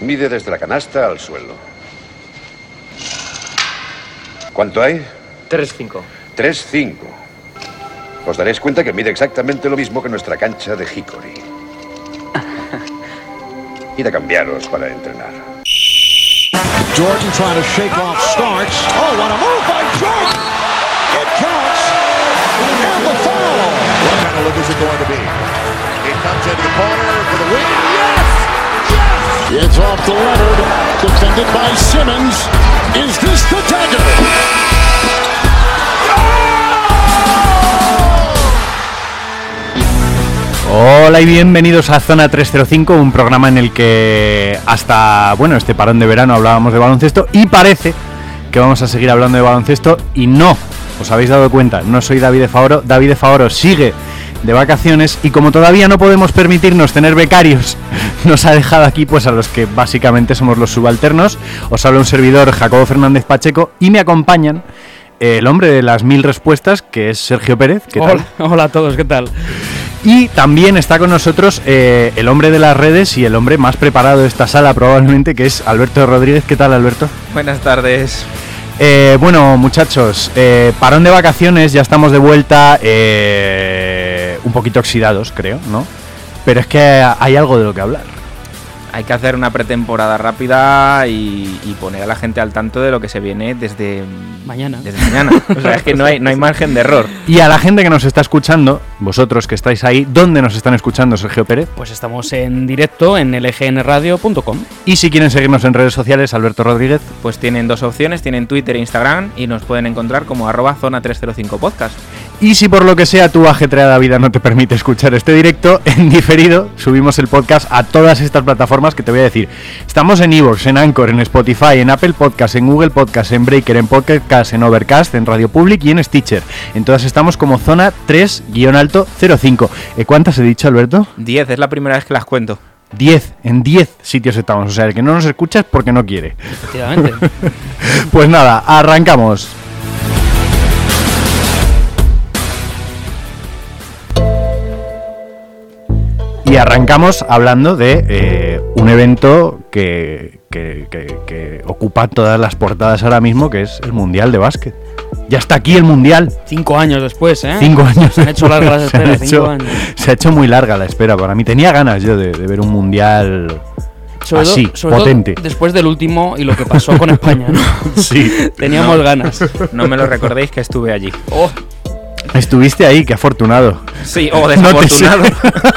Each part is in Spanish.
Mide desde la canasta al suelo. ¿Cuánto hay? 3-5. 3-5. Os daréis cuenta que mide exactamente lo mismo que nuestra cancha de Hickory. Id a cambiaros para entrenar. Jordan trying to shake off starts. Oh, what a move by Jordan! It counts. And the foul. What kind of look is it going to be? It comes into the corner for the win. Hola y bienvenidos a Zona 305, un programa en el que hasta, bueno, este parón de verano hablábamos de baloncesto y parece que vamos a seguir hablando de baloncesto y no, os habéis dado cuenta, no soy David de Favoro, David de Favoro sigue de vacaciones y como todavía no podemos permitirnos tener becarios, nos ha dejado aquí pues a los que básicamente somos los subalternos. Os habla un servidor Jacobo Fernández Pacheco y me acompañan el hombre de las mil respuestas que es Sergio Pérez. ¿Qué tal? Hola, hola a todos, ¿qué tal? Y también está con nosotros eh, el hombre de las redes y el hombre más preparado de esta sala probablemente, que es Alberto Rodríguez. ¿Qué tal, Alberto? Buenas tardes. Eh, bueno, muchachos, eh, parón de vacaciones, ya estamos de vuelta, eh, un poquito oxidados, creo, ¿no? Pero es que hay algo de lo que hablar. Hay que hacer una pretemporada rápida y, y poner a la gente al tanto de lo que se viene desde Mañana. Desde mañana. O sea, es que no hay, no hay margen de error. Y a la gente que nos está escuchando, vosotros que estáis ahí, ¿dónde nos están escuchando, Sergio Pérez? Pues estamos en directo en lgnradio.com. Y si quieren seguirnos en redes sociales, Alberto Rodríguez. Pues tienen dos opciones, tienen Twitter e Instagram y nos pueden encontrar como arroba zona 305 podcast. Y si por lo que sea tu ajetreada vida no te permite escuchar este directo, en diferido subimos el podcast a todas estas plataformas que te voy a decir. Estamos en Evox, en Anchor, en Spotify, en Apple Podcast, en Google Podcast, en Breaker, en Podcast, en Overcast, en Radio Public y en Stitcher. En todas estamos como zona 3-alto 05. ¿Eh, ¿Cuántas he dicho, Alberto? 10, es la primera vez que las cuento. 10, en 10 sitios estamos. O sea, el que no nos escucha es porque no quiere. Efectivamente. Pues nada, arrancamos. Arrancamos hablando de eh, un evento que, que- que- que ocupa todas las portadas ahora mismo, que es el Mundial de Básquet. Ya está aquí el Mundial. cinco años después, ¿eh? Cinco años. Se han hecho largas las Se han esperas, cinco hecho- años. Se ha hecho muy larga la espera para mí. Tenía ganas yo de, de ver un Mundial Sobre todo- así, todo potente. después del último y lo que pasó con España, ¿no? Sí. Teníamos No. ganas. No me lo recordéis que estuve allí. Oh, Estuviste ahí, qué afortunado. Sí, o No desafortunado.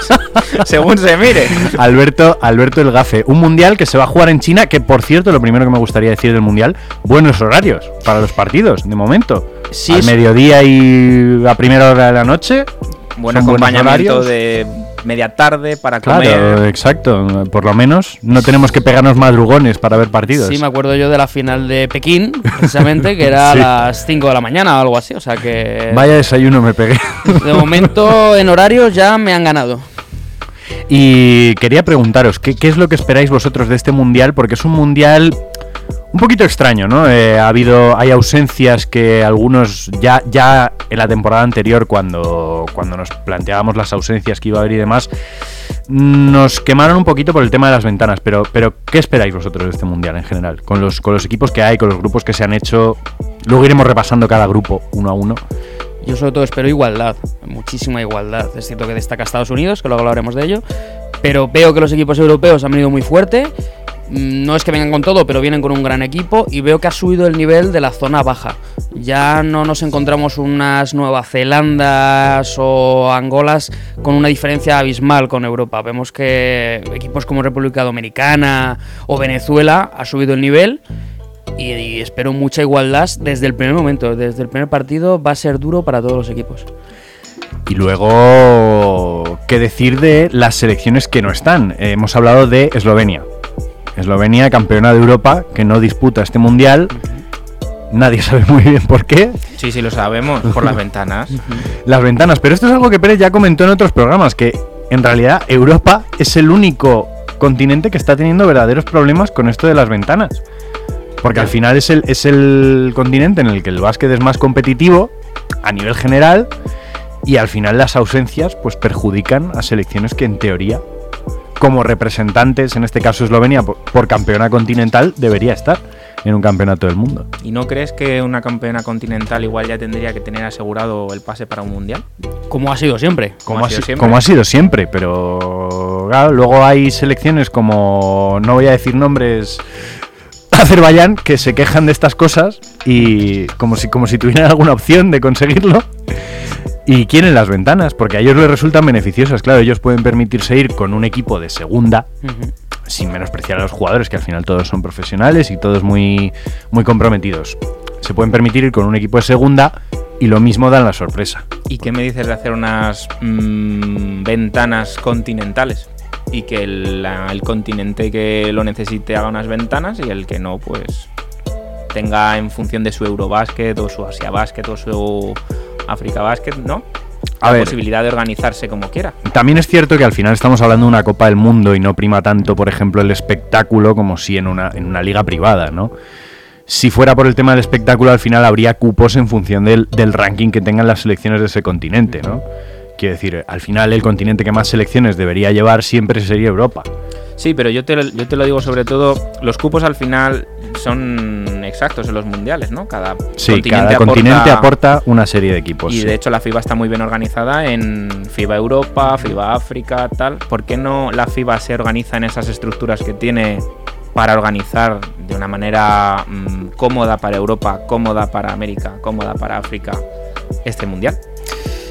Según se mire. Alberto, Alberto el Gafe, un mundial que se va a jugar en China, que por cierto, lo primero que me gustaría decir del mundial, buenos horarios para los partidos, de momento. Sí, Al mediodía y a primera hora de la noche. Buen acompañamiento de media tarde para Claro, comer. exacto. Por lo menos no tenemos que pegarnos madrugones para ver partidos. sí, me acuerdo yo de la final de Pekín, precisamente, que era Sí. a las 5 de la mañana o algo así. O sea que. Vaya desayuno me pegué. De momento, en horarios ya me han ganado. Y quería preguntaros, ¿qué, qué es lo que esperáis vosotros de este mundial? Porque es un mundial un poquito extraño, ¿no? Eh, ha habido, hay ausencias que algunos ya, ya en la temporada anterior, cuando, cuando nos planteábamos las ausencias que iba a haber y demás, nos quemaron un poquito por el tema de las ventanas. Pero, pero ¿qué esperáis vosotros de este mundial en general? Con los, con los equipos que hay, con los grupos que se han hecho. Luego iremos repasando cada grupo uno a uno. Yo sobre todo espero igualdad, muchísima igualdad. Es cierto que destaca Estados Unidos, que luego hablaremos de ello, pero veo que los equipos europeos han venido muy fuerte. Mm, No es que vengan con todo, pero vienen con un gran equipo y veo que ha subido el nivel de la zona baja. Ya no nos encontramos unas Nueva Zelandas o Angolas con una diferencia abismal con Europa. Vemos que equipos como República Dominicana o Venezuela ha subido el nivel y, espero mucha igualdad desde el primer momento. Desde el primer partido va a ser duro para todos los equipos. Y luego, ¿qué decir de las selecciones que no están? Hemos hablado de Eslovenia. Eslovenia, campeona de Europa, que no disputa este mundial. Nadie sabe muy bien por qué. Sí, sí, lo sabemos, por las ventanas. Las ventanas. Pero esto es algo que Pérez ya comentó en otros programas, que en realidad Europa es el único continente que está teniendo verdaderos problemas con esto de las ventanas. Porque al final es el, es el continente en el que el básquet es más competitivo a nivel general y al final las ausencias pues perjudican a selecciones que en teoría como representantes, en este caso Eslovenia, por, por campeona continental, debería estar en un campeonato del mundo. ¿Y no crees que una campeona continental igual ya tendría que tener asegurado el pase para un mundial? Como ha sido siempre. Como, ha ha, sido si- siempre. como ha sido siempre, pero claro, luego hay selecciones como, no voy a decir nombres, Azerbaiyán, que se quejan de estas cosas y como si, como si tuvieran alguna opción de conseguirlo. Y quieren las ventanas, porque a ellos les resultan beneficiosas. Claro, ellos pueden permitirse ir con un equipo de segunda, Ujú. sin menospreciar a los jugadores, que al final todos son profesionales y todos muy, muy comprometidos. Se pueden permitir ir con un equipo de segunda y lo mismo dan la sorpresa. ¿Y qué me dices de hacer unas mm, ventanas continentales? Y que el, el continente que lo necesite haga unas ventanas y el que no, pues tenga en función de su Eurobásquet o su Asia Basket o su África Basket, ¿no? A la ver. posibilidad de organizarse como quiera. También es cierto que al final estamos hablando de una Copa del Mundo y no prima tanto, por ejemplo, el espectáculo como si en una, en una liga privada, ¿no? Si fuera por el tema del espectáculo, al final habría cupos en función del, del ranking que tengan las selecciones de ese continente, ¿no? Quiero decir, al final el continente que más selecciones debería llevar siempre sería Europa. Sí, pero yo te, yo te lo digo sobre todo, los cupos al final son exactos en los mundiales, ¿no? Cada Sí, continente cada aporta- continente aporta una serie de equipos. Y sí. de hecho la FIBA está muy bien organizada en FIBA Europa, FIBA África, tal. ¿Por qué no la FIBA se organiza en esas estructuras que tiene para organizar de una manera mm, cómoda para Europa, cómoda para América, cómoda para África este mundial?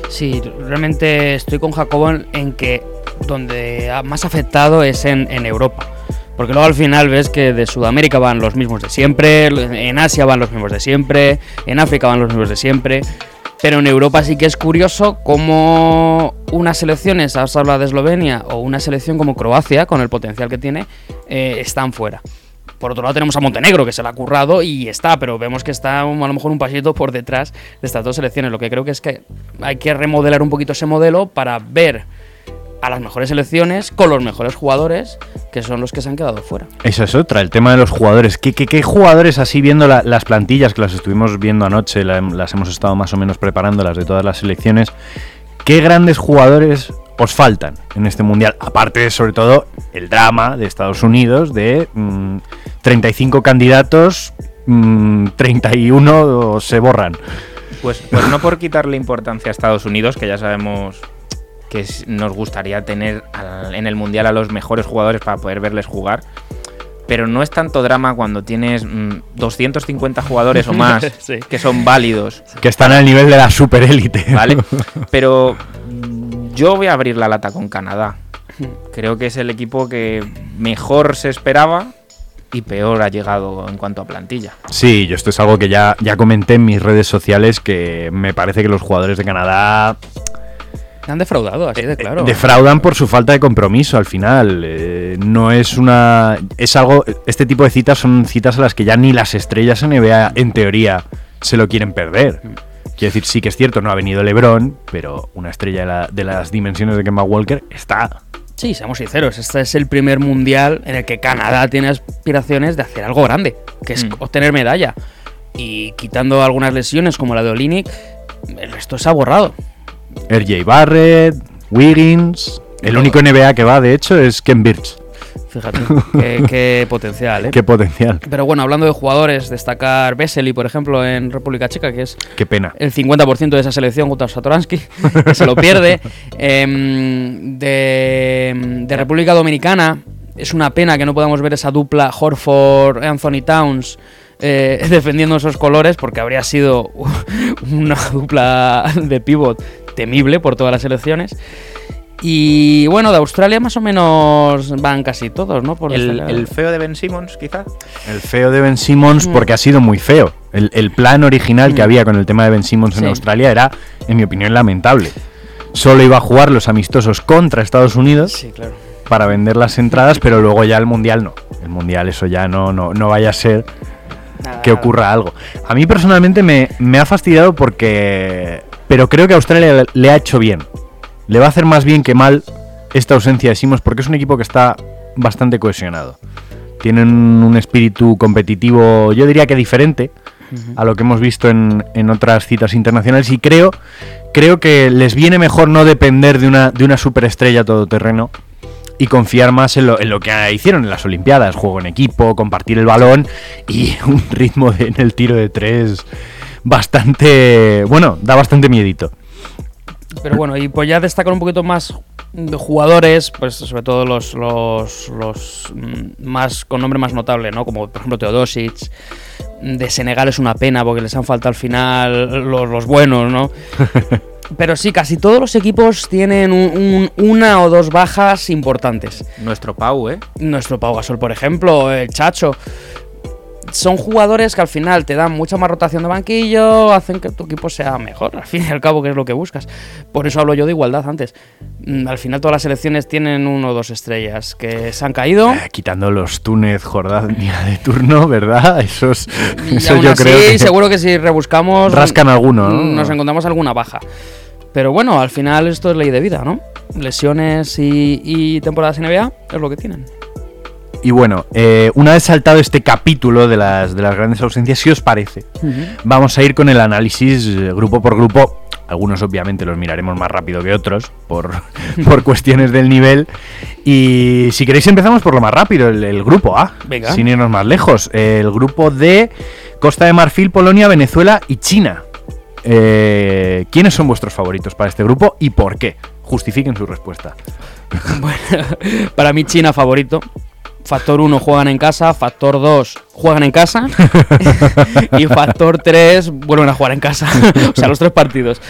Sí, realmente estoy con Jacobo en, en que donde ha más afectado es en, en Europa. Porque luego al final ves que de Sudamérica van los mismos de siempre, en Asia van los mismos de siempre, en África van los mismos de siempre. Pero en Europa sí que es curioso cómo unas selecciones, has hablado de Eslovenia, o una selección como Croacia, con el potencial que tiene, eh, están fuera. Por otro lado tenemos a Montenegro, que se la ha currado y está, pero vemos que está a lo mejor un pasito por detrás de estas dos selecciones. Lo que creo que es que hay que remodelar un poquito ese modelo para ver a las mejores selecciones con los mejores jugadores, que son los que se han quedado fuera. Esa es otra, el tema de los jugadores. ¿Qué, qué- qué jugadores así viendo la- las plantillas que las estuvimos viendo anoche, la- las hemos estado más o menos preparando, las de todas las selecciones? ¿Qué grandes jugadores os faltan en este mundial? Aparte, sobre todo, el drama de Estados Unidos de mm, 35 candidatos, mm, 31 se borran. Pues, pues no por quitarle importancia a Estados Unidos, que ya sabemos que nos gustaría tener en el Mundial a los mejores jugadores para poder verles jugar. Pero no es tanto drama cuando tienes mm, 250 jugadores o más Sí. que son válidos, Que están al nivel de la superélite. ¿vale? Pero mm, yo voy a abrir la lata con Canadá. Creo que es el equipo que mejor se esperaba y peor ha llegado en cuanto a plantilla. Sí, yo esto es algo que ya, ya comenté en mis redes sociales, que me parece que los jugadores de Canadá Han defraudado, así de claro. defraudan por su falta de compromiso al final. Eh, no es una. Es algo. Este tipo de citas son citas a las que ya ni las estrellas NBA, en teoría, se lo quieren perder. Quiero decir, sí que es cierto, no ha venido LeBron, pero una estrella de, la- de las dimensiones de Kemba Walker está. Sí, seamos sinceros, este es el primer mundial en el que Canadá tiene aspiraciones de hacer algo grande, que es Mm. obtener medalla. Y quitando algunas lesiones como la de Olinik, el resto se ha borrado. RJ Barrett, Wiggins. El único NBA que va, de hecho, es Ken Birch. Fíjate, qué, qué potencial, ¿eh? Qué potencial. Pero bueno, hablando de jugadores, destacar Vesely, por ejemplo, en República Checa, que es Qué pena. el 50% de esa selección junto a Satoransky, que se lo pierde. Em, de, de República Dominicana, es una pena que no podamos ver esa dupla Horford-Anthony Towns eh, defendiendo esos colores, porque habría sido una dupla de pivot temible por todas las selecciones. Y bueno, de Australia más o menos van casi todos, ¿no? Por El, feo de Ben Simmons, quizá. El feo de Ben Simmons Mm. porque ha sido muy feo. El, el plan original que Mm. había con el tema de Ben Simmons en. Australia era, en mi opinión, lamentable. Solo iba a jugar los amistosos contra Estados Unidos Sí, claro. para vender las entradas, pero luego ya el Mundial no. El Mundial eso ya no, no, no vaya a ser Nada, que ocurra algo. A mí personalmente me, me ha fastidiado porque... Pero creo que Australia le, ha hecho bien. Le va a hacer más bien que mal esta ausencia de Simmons porque es un equipo que está bastante cohesionado. Tienen un espíritu competitivo, yo diría que diferente a lo que hemos visto en, en otras citas internacionales y creo, creo que les viene mejor no depender de una, de una superestrella todoterreno y confiar más en lo, en lo que hicieron en las Olimpiadas, juego en equipo, compartir el balón y un ritmo de- en el tiro de tres bastante, bueno, da bastante miedito. Pero bueno, y pues ya destacar un poquito más de jugadores, pues sobre todo los, los, los mm, más con nombre más notable, ¿no? Como por ejemplo Teodosic. De Senegal es una pena porque les han faltado al final los, los buenos, ¿no? Pero sí, casi todos los equipos tienen un- un- una o dos bajas importantes. Nuestro Pau, ¿eh? Nuestro Pau Gasol, por ejemplo, el Chacho. Son jugadores que al final te dan mucha más rotación de banquillo, hacen que tu equipo sea mejor, al fin y al cabo, que es lo que buscas. Por eso hablo yo de igualdad antes. Mm, Al final todas las selecciones tienen uno o dos estrellas que se han caído. Eh, quitando los Túnez, Jordania de turno, ¿verdad? Esos, Y eso aún yo así, creo que seguro que si rebuscamos... rascan alguno, ¿no? Nos encontramos alguna baja. Pero bueno, al final esto es ley de vida, ¿no? Lesiones y, y temporadas NBA es lo que tienen. Y bueno, eh, una vez saltado este capítulo de las, de las grandes ausencias, si os parece, vamos a ir con el análisis eh, grupo por grupo. Algunos obviamente los miraremos más rápido que otros por, por cuestiones del nivel. Y si queréis empezamos por lo más rápido, el, el grupo A, Venga. sin irnos más lejos. El grupo de Costa de Marfil, Polonia, Venezuela y China. Eh, ¿Quiénes son vuestros favoritos para este grupo y por qué? Justifiquen su respuesta. Bueno, para mí China favorito. Factor 1 juegan en casa, factor 2 juegan en casa y factor 3 vuelven a jugar en casa. o sea, los tres partidos.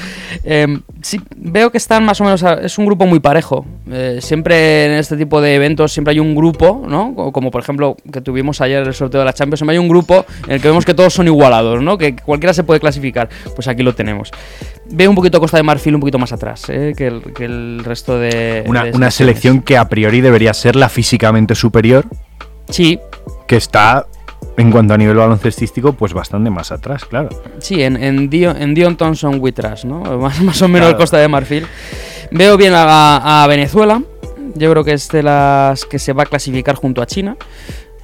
Eh, sí, veo que están más o menos... a- es un grupo muy parejo. Eh, siempre en este tipo de eventos siempre hay un grupo, ¿no? Co- Como por ejemplo que tuvimos ayer el sorteo de la Champions. Siempre hay un grupo en el que vemos que todos son igualados, ¿no? Que cualquiera se puede clasificar. Pues aquí lo tenemos. Veo un poquito Costa de Marfil un poquito más atrás ¿eh? que, el, que el resto de... Una, de una selecciones. selección que a priori debería ser la físicamente superior, Sí, que está en cuanto a nivel baloncestístico, pues bastante más atrás, claro. sí, en, en, Dion, en Dion Thompson Witras, ¿no? Más, más o menos Claro. el Costa de Marfil. Veo bien a, a Venezuela. Yo creo que es de las que se va a clasificar junto a China.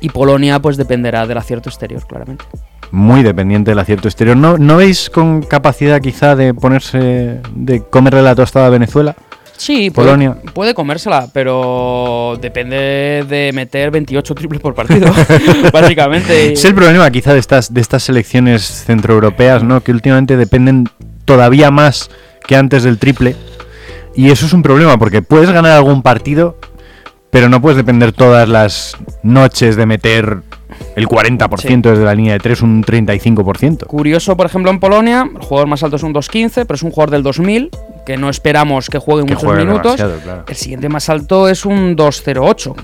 Y Polonia, pues dependerá del acierto exterior, claramente. Muy dependiente del acierto exterior. ¿No, ¿No veis con capacidad quizá de ponerse, de comerle la tostada a Venezuela? Sí, Polonia. Puede, puede comérsela, pero depende de meter 28 triples por partido, básicamente. Es el problema quizá de estas, de estas selecciones centroeuropeas, ¿no? Que últimamente dependen todavía más que antes del triple. Y eso es un problema, porque puedes ganar algún partido, pero no puedes depender todas las noches de meter el 40% desde la línea de 3, un 35%. Curioso, por ejemplo, en Polonia, el jugador más alto es un 2.15, pero es un jugador del 2000, que no esperamos que juegue Que muchos juegue minutos. claro. El siguiente más alto es un 2.08.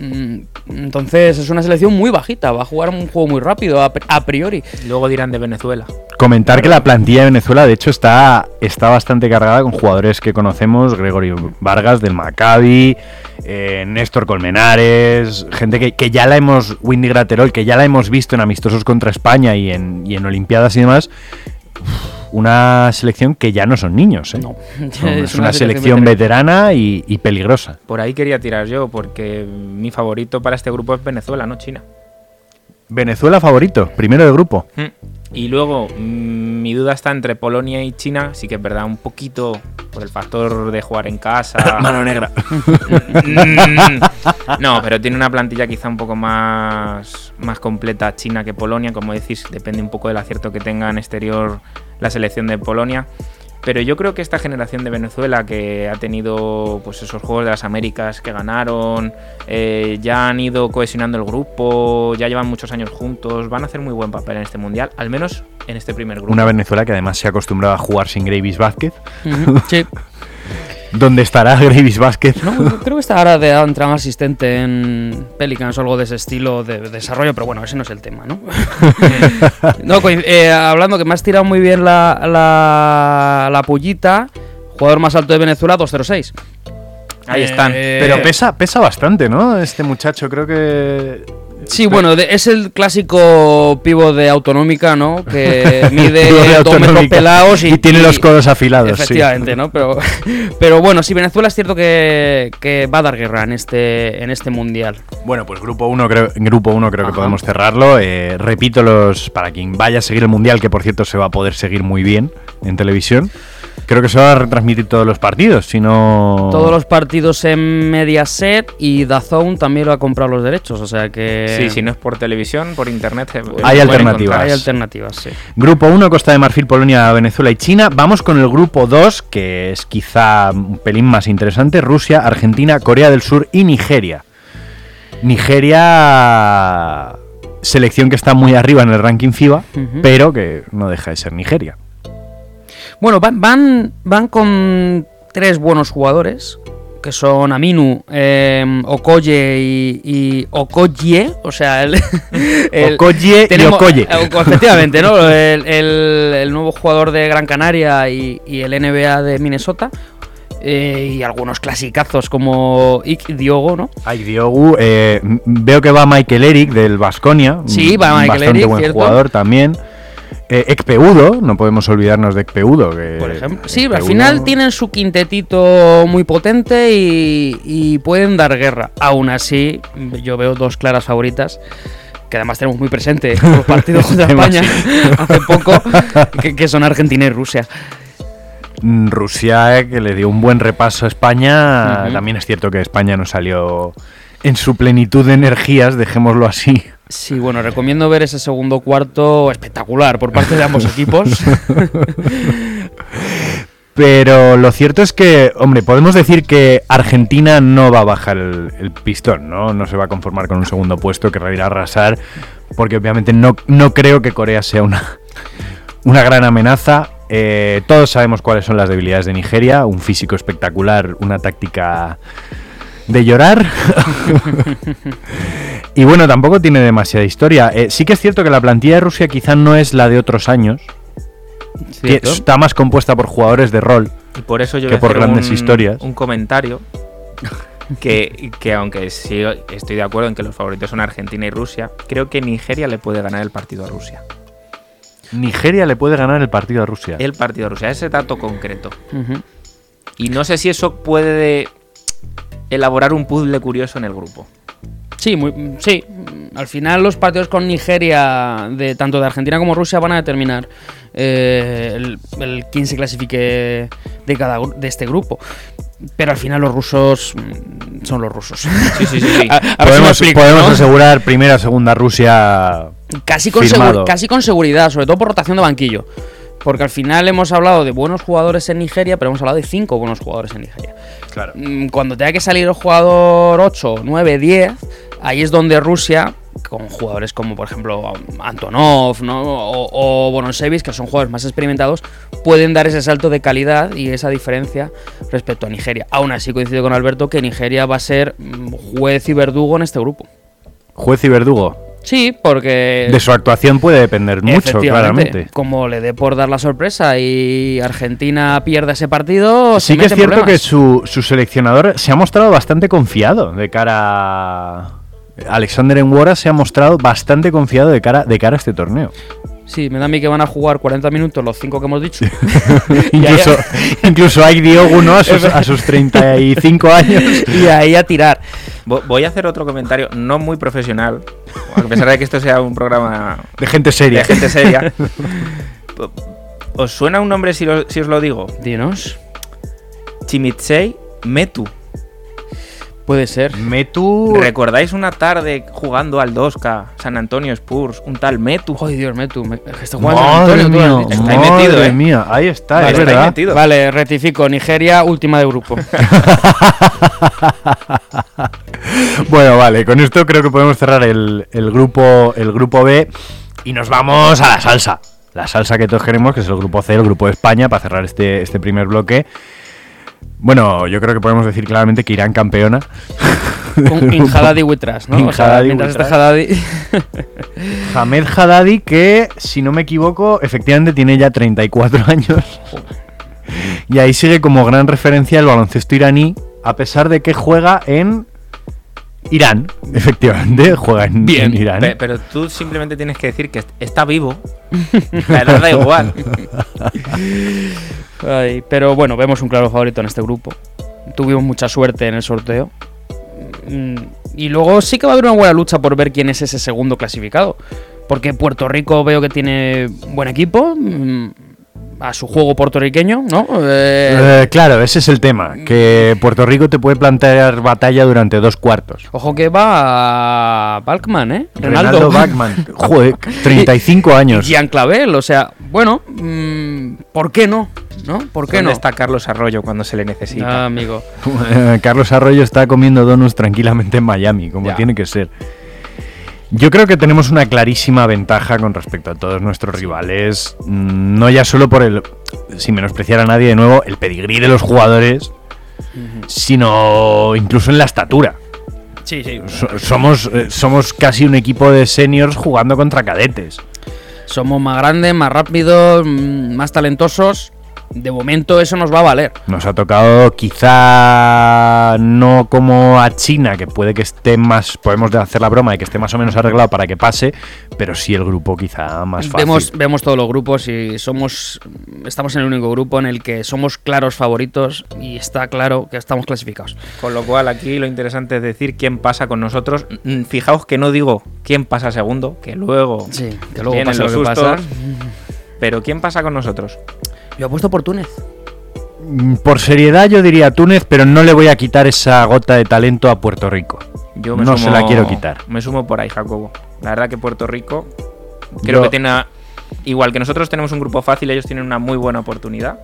Mm, Entonces es una selección muy bajita, va a jugar un juego muy rápido a, pri- a priori. Luego dirán de Venezuela. Comentar que la plantilla de Venezuela, de hecho, está, está bastante cargada con jugadores que conocemos: Gregorio Vargas del Maccabi, eh, Néstor Colmenares, gente que, que ya la hemos, Windy Graterol, que ya la hemos visto en amistosos contra España y en, y en Olimpiadas y demás. Uf, Una selección que ya no son niños, ¿eh? No, es, una, selección veterana. veterana y, y peligrosa. Por ahí quería tirar yo, porque mi favorito para este grupo es Venezuela, no China. Venezuela favorito, primero de grupo. Mm. Y luego, mm, mi duda está entre Polonia y China. Sí que es verdad, un poquito por el factor de jugar en casa. Mano negra. Mm, no, pero tiene una plantilla quizá un poco más, más completa China que Polonia. Como decís, depende un poco del acierto que tenga en exterior la selección de Polonia. Pero yo creo que esta generación de Venezuela que ha tenido pues esos Juegos de las Américas que ganaron, eh, ya han ido cohesionando el grupo, ya llevan muchos años juntos, van a hacer muy buen papel en este mundial, al menos en este primer grupo. Una Venezuela que además se ha acostumbrado a jugar sin Gravis Vázquez. Sí. ¿Dónde estará Gravis Vázquez? No, yo creo que está ahora de entrar asistente en Pelicans o algo de ese estilo de desarrollo, pero bueno, ese no es el tema, ¿no? no, eh, hablando que me has tirado muy bien la, la, la pullita, jugador más alto de Venezuela, 206. Ahí están. Eh, Pero pesa, pesa bastante, ¿no? Este muchacho, creo que. Sí, bueno, de- es el clásico pivo de autonómica, ¿no? Que mide dos metros pelados y, Y tiene los codos afilados, sí. Efectivamente, ¿no? Pero, pero bueno, sí, Venezuela es cierto que, que va a dar guerra en este, en este mundial. Bueno, pues grupo 1 creo, grupo uno creo que podemos cerrarlo. Eh, repito los para quien vaya a seguir el mundial, que por cierto se va a poder seguir muy bien en televisión. Creo que se va a retransmitir todos los partidos, si no... Todos los partidos en Mediaset y Dazón también lo ha comprado los derechos, o sea que... Sí, si no es por televisión, por internet. se Hay alternativas. encontrar. Hay alternativas, sí. Grupo 1, Costa de Marfil, Polonia, Venezuela y China. Vamos con el grupo 2, que es quizá un pelín más interesante. Rusia, Argentina, Corea del Sur y Nigeria. Nigeria, selección que está muy arriba en el ranking FIBA, pero que no deja de ser Nigeria. Bueno, van, van, van con tres buenos jugadores, que son Aminu, eh, Okoye y, y Okoye, o sea, el, el- Okoye y Okoye. eh, efectivamente, ¿no? El, el- el nuevo jugador de Gran Canaria y, y el NBA de Minnesota. eh, y algunos clasicazos como Ik Diogo, ¿no? Ay, Diogu, eh, veo que va Michael Eric del Vasconia. Sí, va Michael Eric, buen cierto. jugador también. Eh, Ekpeudo, no podemos olvidarnos de Ekpeudo. Que Por ejemplo. Sí, al final tienen su quintetito muy potente y, y pueden dar guerra. Aún así, yo veo dos claras favoritas. Que además tenemos muy presente en los partidos contra España hace poco, que, que son Argentina y Rusia. Mm, Rusia, eh, que le dio un buen repaso a España. También es cierto que España no salió en su plenitud de energías, dejémoslo así. Sí, bueno, recomiendo ver ese segundo cuarto espectacular por parte de ambos equipos. Pero lo cierto es que, hombre, podemos decir que Argentina no va a bajar el, el pistón, ¿no? No se va a conformar con un segundo puesto, que irá a arrasar, porque obviamente no, no creo que Corea sea una, una gran amenaza. Eh, todos sabemos cuáles son las debilidades de Nigeria, un físico espectacular, una táctica de llorar. y bueno, tampoco tiene demasiada historia. Eh, sí que es cierto que la plantilla de Rusia quizá no es la de otros años, que está más compuesta por jugadores de rol. Y por eso yo Que voy a por hacer grandes un, historias. un comentario que, que aunque sí estoy de acuerdo en que los favoritos son Argentina y Rusia, creo que Nigeria le puede ganar el partido a Rusia. Nigeria le puede ganar el partido a Rusia. El partido a Rusia, ese dato concreto. Y no sé si eso puede elaborar un puzzle curioso en el grupo. Sí, muy, sí. Al final los partidos con Nigeria, de tanto de Argentina como Rusia, van a determinar eh, el, el quién se clasifique de cada de este grupo. Pero al final los rusos mm, son los rusos. Sí, sí, sí. sí. A- a ver si me podemos explico, podemos ¿no? asegurar primera, segunda Rusia. Casi con, casi con seguridad, sobre todo por rotación de banquillo. Porque al final hemos hablado de buenos jugadores en Nigeria, pero hemos hablado de cinco buenos jugadores en Nigeria. Claro. Mm, Cuando tenga que salir el jugador 8, 9, 10, ahí es donde Rusia, con jugadores como por ejemplo Antonov ¿no? o, o Bonosevic, que son jugadores más experimentados, pueden dar ese salto de calidad y esa diferencia respecto a Nigeria. Aún así coincido con Alberto que Nigeria va a ser mm, juez y verdugo en este grupo. Juez y verdugo. Sí, porque... De su actuación puede depender mucho, claramente. Como le dé por dar la sorpresa y Argentina pierda ese partido, se Sí que es cierto que su, su seleccionador se ha mostrado bastante confiado de cara a... Alexander Enwora se ha mostrado bastante confiado de cara, de cara a este torneo. Sí, me da a mí que van a jugar 40 minutos los 5 que hemos dicho. Incluso, incluso hay Diogo, ¿no? A sus, a sus 35 años. y ahí a tirar. Vo- Voy a hacer otro comentario, no muy profesional, a pesar de que esto sea un programa De gente seria. de gente seria. ¿Os suena un nombre si, lo- si os lo digo? Dinos. Chimitsei Metu. Puede ser. Metu. ¿Recordáis una tarde jugando al 2K, San Antonio Spurs, un tal Metu? Ay, Dios tú. Me, está jugando San Madre Antonio, has dicho. Está ahí madre metido, ¿eh? mía, ahí está, Vale, es está ahí verdad. metido. Vale, rectifico. Nigeria, última de grupo. Bueno, vale, con esto creo que podemos cerrar el, el grupo, el grupo B y nos vamos a la salsa. La salsa que todos queremos, que es el grupo C, el grupo de España, para cerrar este, este primer bloque. Bueno, yo creo que podemos decir claramente que Irán campeona. Con In Haddadi Witras, ¿no? In o sea, Haddadi mientras Witras. Haddadi. Hamed Haddadi, que si no me equivoco, efectivamente tiene ya 34 años. Y ahí sigue como gran referencia el baloncesto iraní, a pesar de que juega en Irán. Efectivamente, juega en, Bien, en Irán. Pe- Pero tú simplemente tienes que decir que est- está vivo. Pero da igual. Ay, pero bueno, vemos un claro favorito en este grupo. Tuvimos mucha suerte en el sorteo. Mm, Y luego sí que va a haber una buena lucha por ver quién es ese segundo clasificado. Porque Puerto Rico veo que tiene buen equipo. A su juego puertorriqueño, ¿no? Eh, Eh, claro, ese es el tema. Que Puerto Rico te puede plantear batalla durante dos cuartos. ojo que va a Balkman, ¿eh? Renaldo Bachmann. Joder, 35 años. Gian Clavel, o sea, bueno, mm, ¿por qué no? ¿No? ¿Por qué ¿Dónde no? está Carlos Arroyo cuando se le necesita? Ah, amigo. Carlos Arroyo está comiendo donuts tranquilamente en Miami, como Ya. tiene que ser. Yo creo que tenemos una clarísima ventaja con respecto a todos nuestros rivales. mm, No ya solo por el, sin menospreciar a nadie de nuevo, el pedigrí de los jugadores, sino incluso en la estatura. Sí, sí. So- somos, eh, somos casi un equipo de seniors jugando contra cadetes. Somos más grandes, más rápidos, mm, más talentosos. De momento eso nos va a valer. Nos ha tocado quizá no como a China, que puede que esté más, podemos hacer la broma de que esté más o menos arreglado para que pase, pero sí el grupo quizá más fácil. Vemos, vemos todos los grupos y somos estamos en el único grupo en el que somos claros favoritos y está claro que estamos clasificados. Con lo cual aquí lo interesante es decir quién pasa con nosotros. Mm, Fijaos que no digo quién pasa segundo, que luego, Sí, que luego vienen pasa los lo que sustos, pasa. pero quién pasa con nosotros. Yo apuesto por Túnez. Mm, Por seriedad yo diría Túnez, pero no le voy a quitar esa gota de talento a Puerto Rico. Yo me no se la quiero quitar. Me sumo por ahí, Jacobo. La verdad que Puerto Rico creo Yo- que tiene igual que nosotros tenemos un grupo fácil, ellos tienen una muy buena oportunidad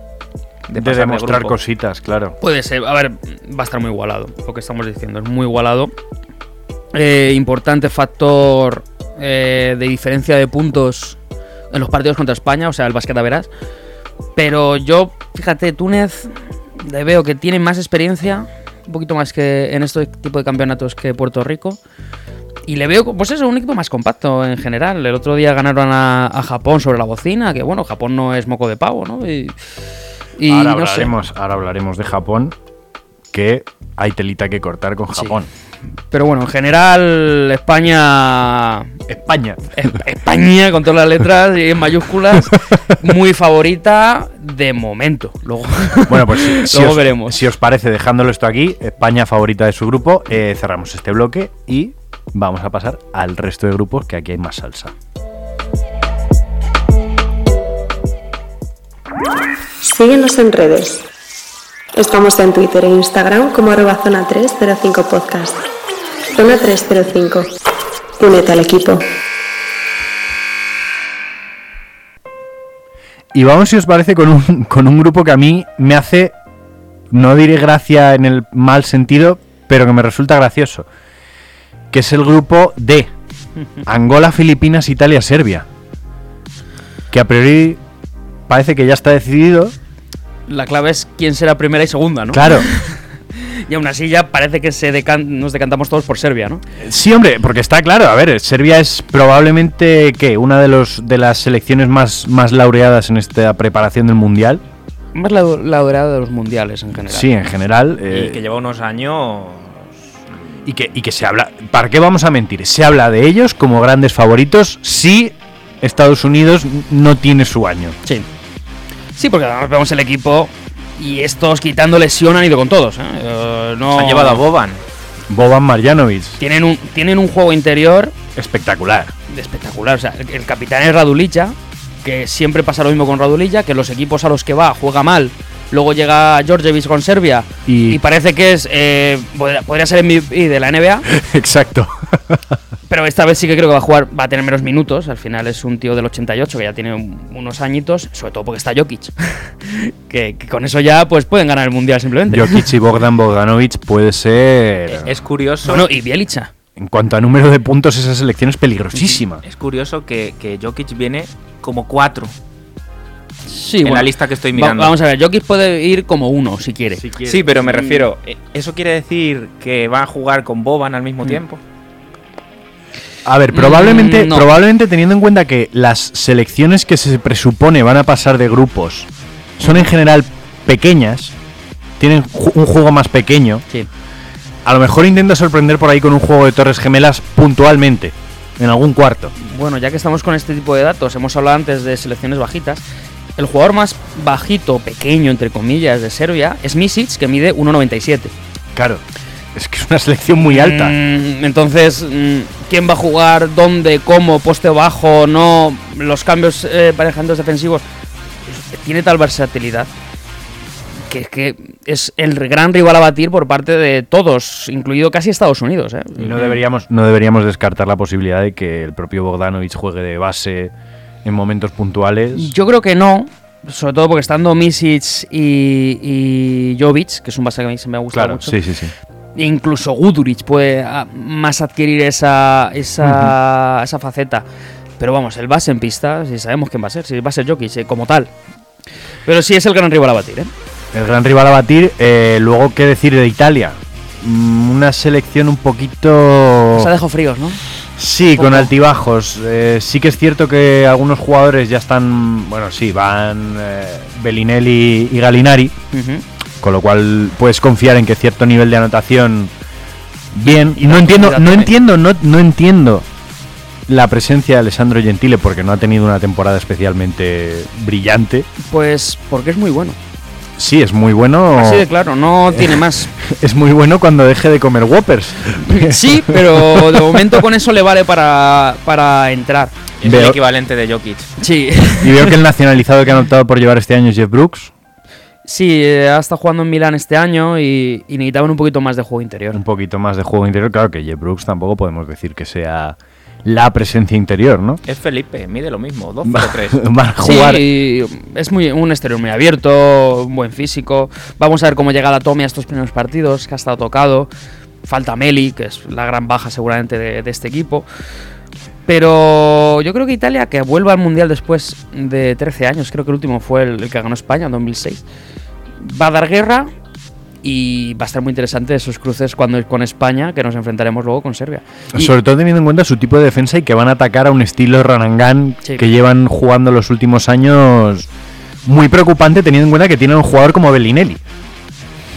de, De, demostrar grupo. cositas, claro. Puede ser, a ver, va a estar muy igualado, lo que estamos diciendo, es muy igualado. Eh, importante factor eh, de diferencia de puntos en los partidos contra España, o sea, el basqueta verás. Pero yo, fíjate, Túnez le veo que tiene más experiencia, un poquito más que en este tipo de campeonatos que Puerto Rico. Y le veo, pues eso, un equipo más compacto en general. El otro día ganaron a, a Japón sobre la bocina, que bueno, Japón no es moco de pavo, ¿no? Y, y ahora, no sé. hablaremos, ahora hablaremos de Japón, que hay telita que cortar con Sí. Pero bueno, en general, España. España. Es- España, con todas las letras y en mayúsculas, muy favorita de momento. Luego, Bueno, pues si, si Luego os, veremos. si os parece, dejándolo esto aquí, España favorita de su grupo, eh, cerramos este bloque y vamos a pasar al resto de grupos, que aquí hay más salsa. Síguenos en redes. Estamos en Twitter e Instagram como arroba zona 305 podcast. Zona 305. Únete al equipo. Y vamos, si os parece, con un, con un grupo que a mí me hace, no diré gracia en el mal sentido, pero que me resulta gracioso. Que es el grupo D. Angola, Filipinas, Italia, Serbia. Que a priori parece que ya está decidido. La clave es quién será primera y segunda, ¿no? Claro. Y aún así ya parece que se decan- nos decantamos todos por Serbia, ¿no? Sí, hombre, porque está claro. A ver, Serbia es probablemente, ¿qué? Una de, los, de las selecciones más, más laureadas en esta preparación del Mundial. Más la, la dorada de los mundiales en general. Sí, en general. Y eh, que lleva unos años. Y que, y que se habla. ¿Para qué vamos a mentir? Se habla de ellos como grandes favoritos si Estados Unidos no tiene su año. Sí. Sí, porque además vemos el equipo y estos quitando lesión han ido con todos. ¿eh? Eh, no, Se han llevado a Boban. Boban Marjanovic, Tienen un, tienen un juego interior espectacular. espectacular. O sea, el, el capitán es Radulicha, que siempre pasa lo mismo con Radulicha, que los equipos a los que va juega mal. Luego llega Georgievich con Serbia Y- y, parece que es eh, podría, podría ser MVP de la NBA, Exacto. Pero esta vez sí que creo que va a jugar, va a tener menos minutos. Al final es un tío del 88 que ya tiene un- unos añitos, sobre todo porque está Jokic, que, que con eso ya pues pueden ganar el mundial simplemente. Jokic y Bogdan Bogdanovic puede ser. Es curioso. Bueno, y Bielicha. En cuanto a número de puntos, esa selección es peligrosísima. Es curioso que, que Jokic viene como cuatro Sí, en bueno. la lista que estoy Va- mirando. vamos a ver, Jokic puede ir como uno si quiere. Sí, pero me refiero, eh, ¿eso quiere decir que va a jugar con Boban al mismo tiempo? A ver, probablemente, Mm, no. probablemente teniendo en cuenta que las selecciones que se presupone van a pasar de grupos son en general pequeñas, tienen ju- un juego más pequeño, Sí. a lo mejor intenta sorprender por ahí con un juego de torres gemelas puntualmente, en algún cuarto. Bueno, ya que estamos con este tipo de datos, hemos hablado antes de selecciones bajitas. El jugador más bajito, pequeño, entre comillas, de Serbia es Misic, que mide 1,97. Claro, es que es una selección muy alta. Mm, entonces, mm, ¿quién va a jugar? ¿Dónde? ¿Cómo? ¿Poste bajo? ¿No? ¿Los cambios eh, parejantes defensivos? tiene tal versatilidad que es que es el gran rival a batir por parte de todos, incluido casi Estados Unidos. ¿eh? Y no deberíamos, no deberíamos descartar la posibilidad de que el propio Bogdanovic juegue de base en momentos puntuales. Yo creo que no, sobre todo porque estando Misic y, y Jovic, que es un base que a mí se me gusta Claro, mucho. sí, sí, sí. Incluso Guduric puede ah, más adquirir esa, esa, esa faceta. Pero vamos, el base en pista, si sabemos quién va a ser, si va a ser Jokic eh, como tal. Pero sí es el gran rival a batir, ¿eh? El gran rival a batir. eh, luego, ¿qué decir de Italia? Mm, Una selección un poquito... Se ha dejado fríos, ¿no? Sí, con altibajos. Eh, sí que es cierto que algunos jugadores ya están... Bueno, sí, van eh, Bellinelli y Galinari. Ujú. Con lo cual puedes confiar en que cierto nivel de anotación... Bien. Y no la entiendo, no entiendo, no, no entiendo la presencia de Alessandro Gentile porque no ha tenido una temporada especialmente brillante. Pues porque es muy bueno. Sí, es muy bueno. Así de claro, no tiene más. Es muy bueno cuando deje de comer Whoppers. Sí, pero de momento con eso le vale para, para entrar. Es Veo- el equivalente de Jokic. Sí, Y veo que el nacionalizado que han optado por llevar este año es Jeff Brooks. Sí, eh, ha estado jugando en Milán este año y, y necesitaban un poquito más de juego interior. Un poquito más de juego interior. Claro que Jeff Brooks tampoco podemos decir que sea la presencia interior, ¿no? Es Felipe, mide lo mismo, 2-0-3. Van a jugar. Sí, es muy, un exterior muy abierto, un buen físico. Vamos a ver cómo llega la Tommy a estos primeros partidos, que ha estado tocado. Falta Meli, que es la gran baja seguramente de, de este equipo. Pero yo creo que Italia, que vuelva al Mundial después de 13 años, creo que el último fue el, el que ganó España en 2006, va a dar guerra y va a estar muy interesante esos cruces cuando con España, que nos enfrentaremos luego con Serbia. Y- Sobre todo teniendo en cuenta su tipo de defensa y que van a atacar a un estilo Ranangan Sí. que llevan jugando los últimos años muy preocupante teniendo en cuenta que tienen un jugador como Bellinelli.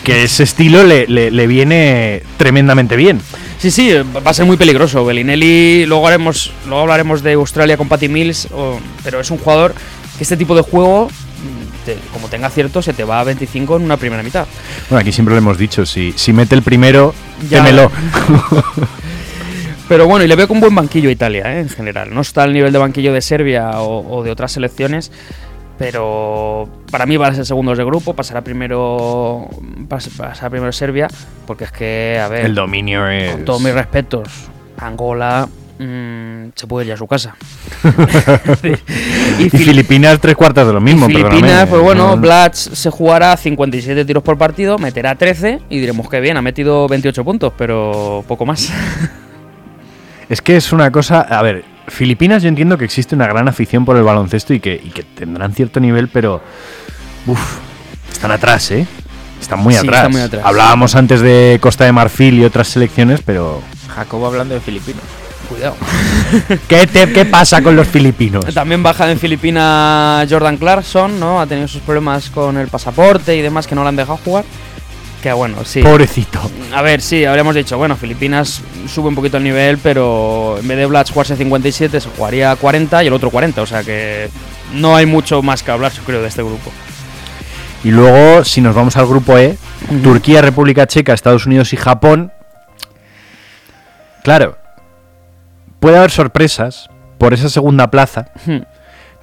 Que ese estilo le, le- le viene tremendamente bien. Sí, sí, va a ser muy peligroso. Bellinelli, luego haremos, luego hablaremos de Australia con Patty Mills, o- pero es un jugador que este tipo de juego, te- como tenga cierto, se te va a 25 en una primera mitad. Bueno, aquí siempre lo hemos dicho, si, si mete el primero, Ya. témelo. Pero bueno, y le veo con buen banquillo a Italia, ¿eh? en general. No está al nivel de banquillo de Serbia o, o de otras selecciones, pero para mí va a ser segundos de grupo, pasará primero, pas- pasará primero Serbia, porque es que, a ver, el dominio es... con todos mis respetos, Angola mm, se puede ir a su casa. Y, Fili- Filipinas tres cuartas de lo mismo. y Filipinas, perdóname. pues bueno, No- Blatch se jugará 57 tiros por partido, meterá 13 y diremos que bien, ha metido 28 puntos, pero poco más. Es que es una cosa. A ver, Filipinas yo entiendo que existe una gran afición por el baloncesto y que, y que tendrán cierto nivel, pero. Uff, están atrás, ¿eh? Están muy, Sí, atrás. están muy atrás. Hablábamos antes de Costa de Marfil y otras selecciones, pero. Jacobo hablando de filipinos. Cuidado. ¿Qué, te- qué pasa con los filipinos? También baja en Filipinas Jordan Clarkson, ¿no? Ha tenido sus problemas con el pasaporte y demás que no le han dejado jugar. Que bueno, sí. Pobrecito. A ver, sí, habríamos dicho, bueno, Filipinas sube un poquito el nivel, pero en vez de Blatch jugarse 57, se jugaría 40 y el otro 40, o sea que no hay mucho más que hablar, yo creo, de este grupo. Y luego, si nos vamos al grupo E, Turquía, República Checa, Estados Unidos y Japón. Claro, puede haber sorpresas por esa segunda plaza, Hmm.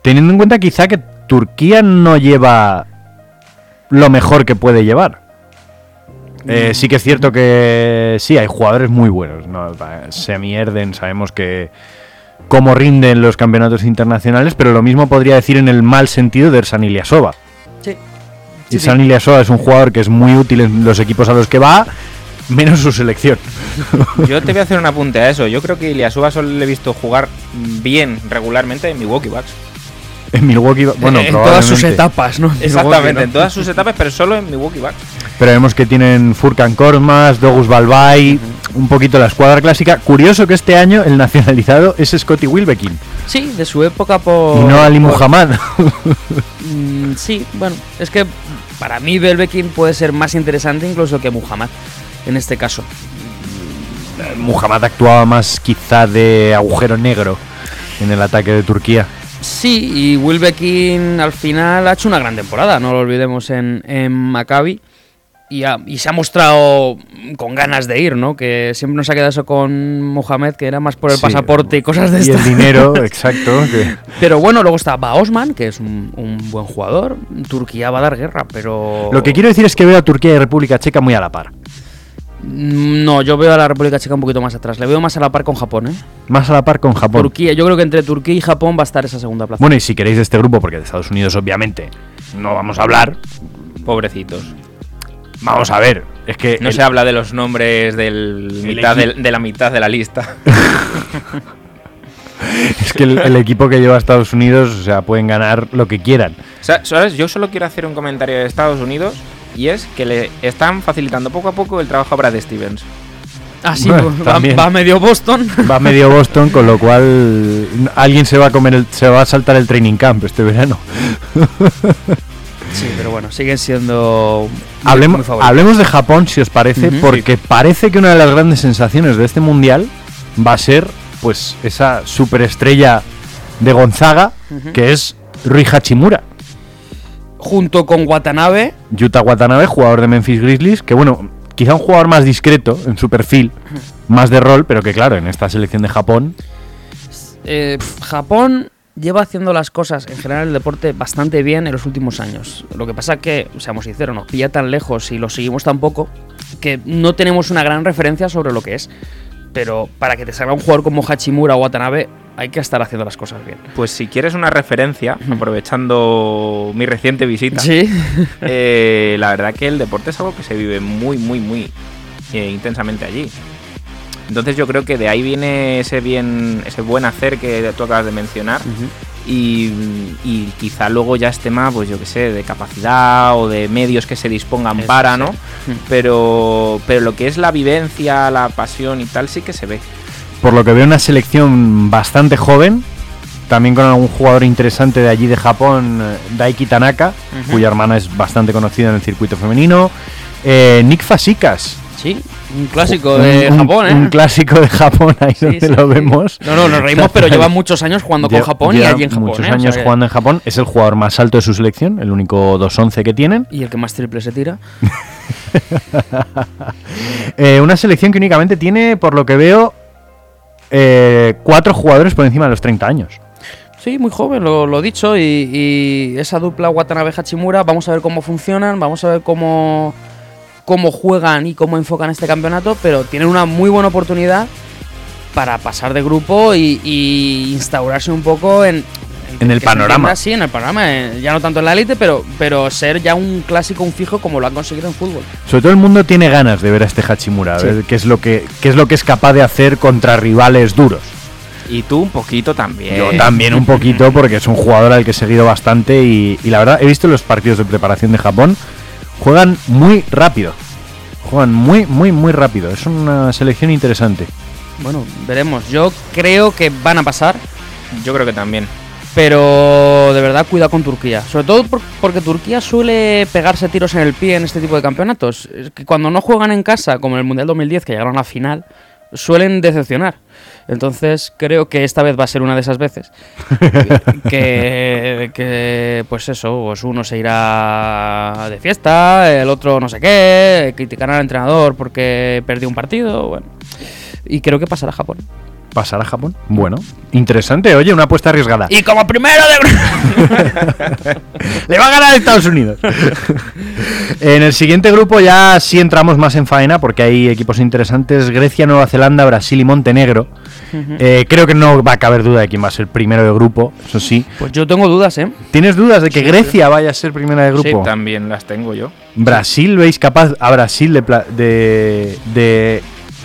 teniendo en cuenta quizá que Turquía no lleva lo mejor que puede llevar. Eh, sí que es cierto que sí, hay jugadores muy buenos. ¿no? Va, Semi Erden, sabemos que cómo rinden los campeonatos internacionales, pero lo mismo podría decir en el mal sentido de Ersan Ilyasova. Sí. Ilyasova es un jugador que es muy útil en los equipos a los que va, menos su selección. Yo te voy a hacer un apunte a eso. Yo creo que Iliasuba solo le he visto jugar bien regularmente en Milwaukee Bucks. En Milwaukee, bueno, en todas sus etapas, ¿no? Exactamente, en todas sus etapas, pero solo en Milwaukee Bucks. Pero vemos que tienen Furkan Kormas, Dogus Balbay, un poquito la escuadra clásica. Curioso que este año el nacionalizado es Scotty Wilbekin Sí, de su época por... y no Ali por- Muhammad. Mm, sí, bueno, es que para mí Belbekin puede ser más interesante incluso que Muhammad, en este caso. Muhammad actuaba más quizá de agujero negro en el ataque de Turquía. Sí, y Wilbekin al final ha hecho una gran temporada, no lo olvidemos en, en Maccabi. y, ha- y se ha mostrado con ganas de ir, ¿no? Que siempre nos ha quedado eso con Mohamed, que era más por el Sí, pasaporte y cosas de Y estas. el dinero, exacto. que- Pero bueno, luego está Baosman, que es un, un buen jugador. Turquía va a dar guerra, pero. Lo que quiero decir es que veo a Turquía y República Checa muy a la par. Mm, No, yo veo a la República Checa un poquito más atrás. Le veo más a la par con Japón, ¿eh? Más a la par con Japón. Turquía, yo creo que entre Turquía y Japón va a estar esa segunda plaza. Bueno, y si queréis de este grupo, porque de Estados Unidos obviamente no vamos a hablar, Pobrecitos. vamos a ver. Es que No el- se habla de los nombres del El mitad de la mitad de la lista. es que el, el equipo que lleva a Estados Unidos, o sea, pueden ganar lo que quieran. Sa- ¿Sabes? Yo solo quiero hacer un comentario de Estados Unidos y es que le están facilitando poco a poco el trabajo a Brad Stevens. Ah, sí, Bueno, va, también. va medio Boston. Va medio Boston, con lo cual alguien se va a comer el, se va a saltar el training camp este verano. Sí, pero bueno, siguen siendo. muy- Hablemos, hablemos de Japón, si os parece, porque parece que una de las grandes sensaciones de este mundial va a ser, pues, esa superestrella de Gonzaga, que es Rui Hachimura. Junto con Watanabe, Yuta Watanabe, jugador de Memphis Grizzlies, que bueno, quizá un jugador más discreto en su perfil, más de rol, pero que claro, en esta selección de Japón, eh, Japón lleva haciendo las cosas en general el deporte bastante bien en los últimos años. Lo que pasa que, seamos sinceros, nos pilla tan lejos y lo seguimos tan poco que no tenemos una gran referencia sobre lo que es. Pero para que te salga un jugador como Hachimura o Watanabe, hay que estar haciendo las cosas bien. Pues si quieres una referencia, aprovechando mi reciente visita, Sí. eh, la verdad que el deporte es algo que se vive muy, muy, muy eh, intensamente allí. Entonces yo creo que de ahí viene ese bien, ese buen hacer que tú acabas de mencionar. Y, y quizá luego ya es tema, pues yo qué sé, de capacidad o de medios que se dispongan Eso para, sí. ¿no? Pero, pero lo que es la vivencia, la pasión y tal, sí que se ve. Por lo que veo una selección bastante joven, también con algún jugador interesante de allí de Japón, eh, Daiki Tanaka, cuya hermana es bastante conocida en el circuito femenino, eh, Nick Fasikas. Sí, un clásico de un- Japón, ¿eh? Un clásico de Japón, ahí Sí, donde sí, lo sí. vemos. No, no, nos reímos, pero lleva muchos años jugando con Japón y lleva allí en Japón. Muchos ¿eh? O sea años jugando en Japón. Es el jugador más alto de su selección, el único 2-11 que tienen. Y el que más triple se tira. Eh, una selección que únicamente tiene, por lo que veo, eh, cuatro jugadores por encima de los 30 años. Sí, muy joven, lo, lo dicho. Y, esa dupla Watanabe-Hachimura, vamos a ver cómo funcionan, vamos a ver cómo, cómo juegan y cómo enfocan este campeonato, pero tienen una muy buena oportunidad para pasar de grupo y, y instaurarse un poco en... En el panorama. Sí, en el panorama, eh, ya no tanto en la élite, pero, pero ser ya un clásico, un fijo como lo han conseguido en fútbol. Sobre todo el mundo tiene ganas de ver a este Hachimura, a ver qué es lo que qué es lo que es capaz de hacer contra rivales duros. Y tú un poquito también. Yo también un poquito porque es un jugador al que he seguido bastante y, y la verdad he visto los partidos de preparación de Japón, juegan muy rápido. Juegan muy, muy, muy rápido. Es una selección interesante. Bueno, veremos. Yo creo que van a pasar. Yo creo que también. Pero de verdad, cuidado con Turquía. Sobre todo por- porque Turquía suele pegarse tiros en el pie en este tipo de campeonatos. Es que cuando no juegan en casa, como en el Mundial 2010, que llegaron a la final, suelen decepcionar. Entonces creo que esta vez va a ser una de esas veces. que, que, pues eso, pues uno se irá de fiesta, el otro no sé qué, criticará al entrenador porque perdió un partido. Bueno. Y creo que pasará a Japón. ¿Pasar a Japón? Bueno, interesante. Oye, una apuesta arriesgada. Y como primero de Le va a ganar Estados Unidos. en el siguiente grupo ya sí entramos más en faena porque hay equipos interesantes. Grecia, Nueva Zelanda, Brasil y Montenegro. Eh, creo que no va a caber duda de quién va a ser primero de grupo, eso sí. Pues yo tengo dudas, ¿eh? ¿Tienes dudas de que Grecia vaya a ser primera de grupo? También las tengo yo. ¿Brasil veis capaz a Brasil de, pla- de, de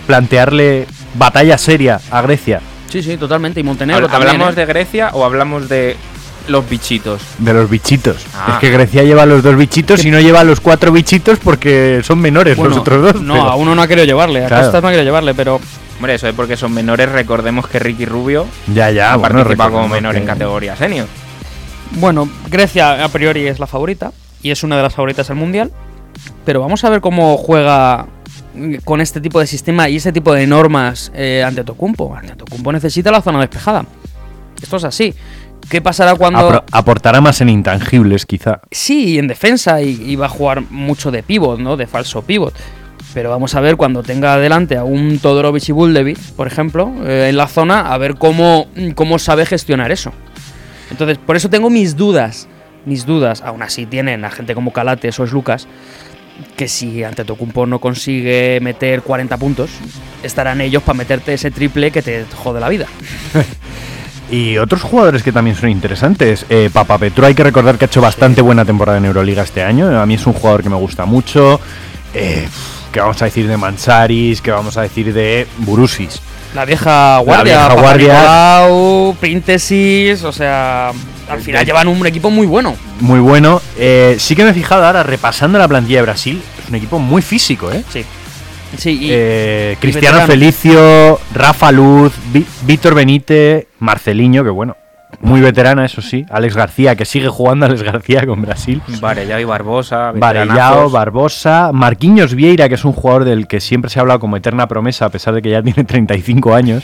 plantearle batalla seria a Grecia? Sí, sí, totalmente. Y Montenegro Habl- también. ¿Hablamos ¿eh? de Grecia o hablamos de los bichitos? De los bichitos. Ah. Es que Grecia lleva los dos bichitos y no lleva los cuatro bichitos porque son menores Bueno, los otros dos. No, pero- a uno no ha querido llevarle. A Claro. Costas no ha querido llevarle, pero. Hombre, eso es porque son menores. Recordemos que Ricky Rubio Ya, ya, bueno, participado como menor que- en categoría senior. Bueno, Grecia a priori es la favorita. Y es una de las favoritas del mundial. Pero vamos a ver cómo juega con este tipo de sistema y este tipo de normas eh, ante Tocumpo. Ante Tocumpo necesita la zona despejada. Esto es así. ¿Qué pasará cuando.? Apro- aportará más en intangibles, quizá. Sí, en defensa y, y va a jugar mucho de pivot, ¿no? De falso pivot. Pero vamos a ver cuando tenga adelante a un Todorovic y Buldevic, por ejemplo, eh, en la zona, a ver cómo, cómo sabe gestionar eso. Entonces, por eso tengo mis dudas. Mis dudas. Aún así tienen a gente como Calates o es Lucas, que si ante Tocumpo no consigue meter 40 puntos, estarán ellos para meterte ese triple que te jode la vida. Y otros jugadores que también son interesantes. Eh, Papa Petro, hay que recordar que ha hecho bastante buena temporada en Euroliga este año. A mí es un jugador que me gusta mucho. Eh, ¿Qué vamos a decir de Mansaris? ¿Qué vamos a decir de Burusis? La vieja guardia, vieja Papa guardia. Nicolau, o sea, al final llevan un equipo muy bueno. Muy bueno. Eh, sí que me he fijado ahora, repasando la plantilla de Brasil, es un equipo muy físico, ¿eh? Sí. Sí, y Eh, Cristiano. Felicio, Rafa Luz, Víctor Benítez, Marceliño, que bueno, muy veterana, eso sí. Alex García, que sigue jugando Alex García con Brasil. Varellao y Barbosa. Varellao. Barbosa, Marquinhos Vieira, que es un jugador del que siempre se ha hablado como eterna promesa, a pesar de que ya tiene 35 años.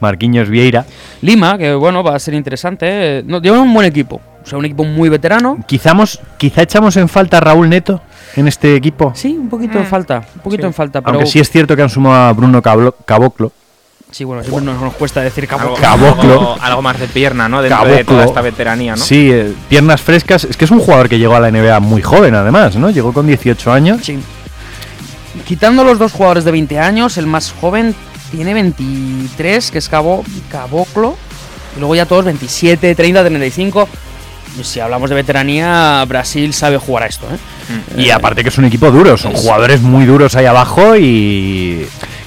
Marquinhos Vieira. Lima, que bueno, va a ser interesante. No, llevan un buen equipo. O sea, un equipo muy veterano. Quizamos, quizá echamos en falta a Raúl Neto en este equipo. Sí, un poquito en falta. Un poquito en falta. Pero Aunque sí es cierto que han sumado a Bruno Cablo- Caboclo. Sí, bueno, siempre nos, nos cuesta decir. Caboclo. algo- algo más de pierna, ¿no? Dentro de toda esta veteranía, ¿no? Sí, eh, piernas frescas. Es que es un jugador que llegó a la NBA muy joven, además, ¿no? Llegó con 18 años. Sí. Quitando los dos jugadores de 20 años, el más joven tiene 23, que es Cabo, Caboclo. Y luego ya todos 27, 30, 35. Y Si hablamos de veteranía, Brasil sabe jugar a esto, ¿eh? Y aparte que es un equipo duro, son jugadores muy duros ahí abajo y...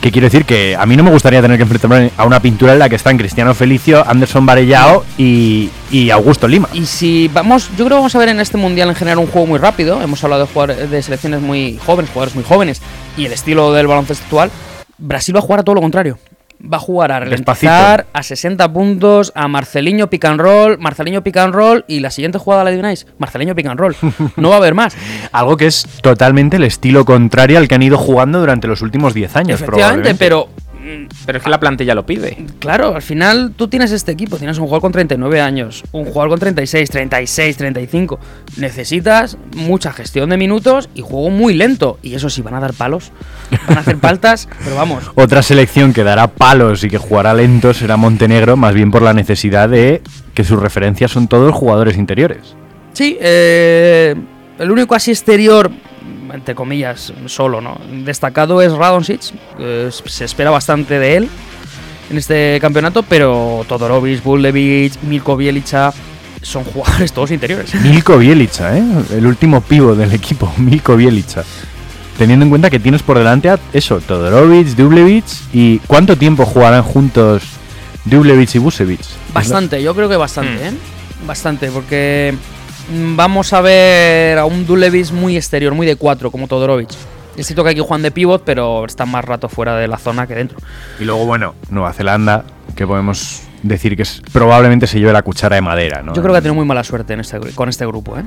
¿Qué quiero decir? Que a mí no me gustaría tener que enfrentarme a una pintura en la que están Cristiano Felicio, Anderson Varellao y, y Augusto Lima. Y si vamos, yo creo que vamos a ver en este mundial en general un juego muy rápido. Hemos hablado de jugar de selecciones muy jóvenes, jugadores muy jóvenes y el estilo del baloncesto actual. Brasil va a jugar a todo lo contrario. Va a jugar a ralentizar, a 60 puntos, a Marceliño pick and roll, Marceliño pick and roll y la siguiente jugada la adivináis, Marceliño pick and roll. No va a haber más. Algo que es totalmente el estilo contrario al que han ido jugando durante los últimos 10 años, Efectivamente, probablemente. pero Pero es que la plantilla lo pide. Claro, al final tú tienes este equipo, tienes un jugador con 39 años, un jugador con 36, 36, 35. Necesitas mucha gestión de minutos y juego muy lento. Y eso sí, van a dar palos, van a hacer faltas, pero vamos. Otra selección que dará palos y que jugará lento será Montenegro, más bien por la necesidad de que sus referencias son todos jugadores interiores. Sí, eh, el único así exterior, entre comillas, solo, ¿no? Destacado es Radonjic, eh, se espera bastante de él en este campeonato, pero Todorovic, Buldevic, Milko Bielica son jugadores todos interiores. Milko Bielica, ¿eh? el último pivo del equipo, Milko Bielica. Teniendo en cuenta que tienes por delante a eso, Todorovic, Dublevic y ¿cuánto tiempo jugarán juntos Dublevic y Busevic? Bastante, yo creo que bastante, Mm. ¿eh? Bastante, porque vamos a ver a un Dulevis muy exterior, muy de 4, como Todorovic. Es cierto que aquí juegan de pivot, pero están más rato fuera de la zona que dentro. Y luego, bueno, Nueva Zelanda, que podemos decir que es, probablemente se lleve la cuchara de madera, ¿no? Yo creo que ha tenido muy mala suerte en este, con este grupo, ¿eh?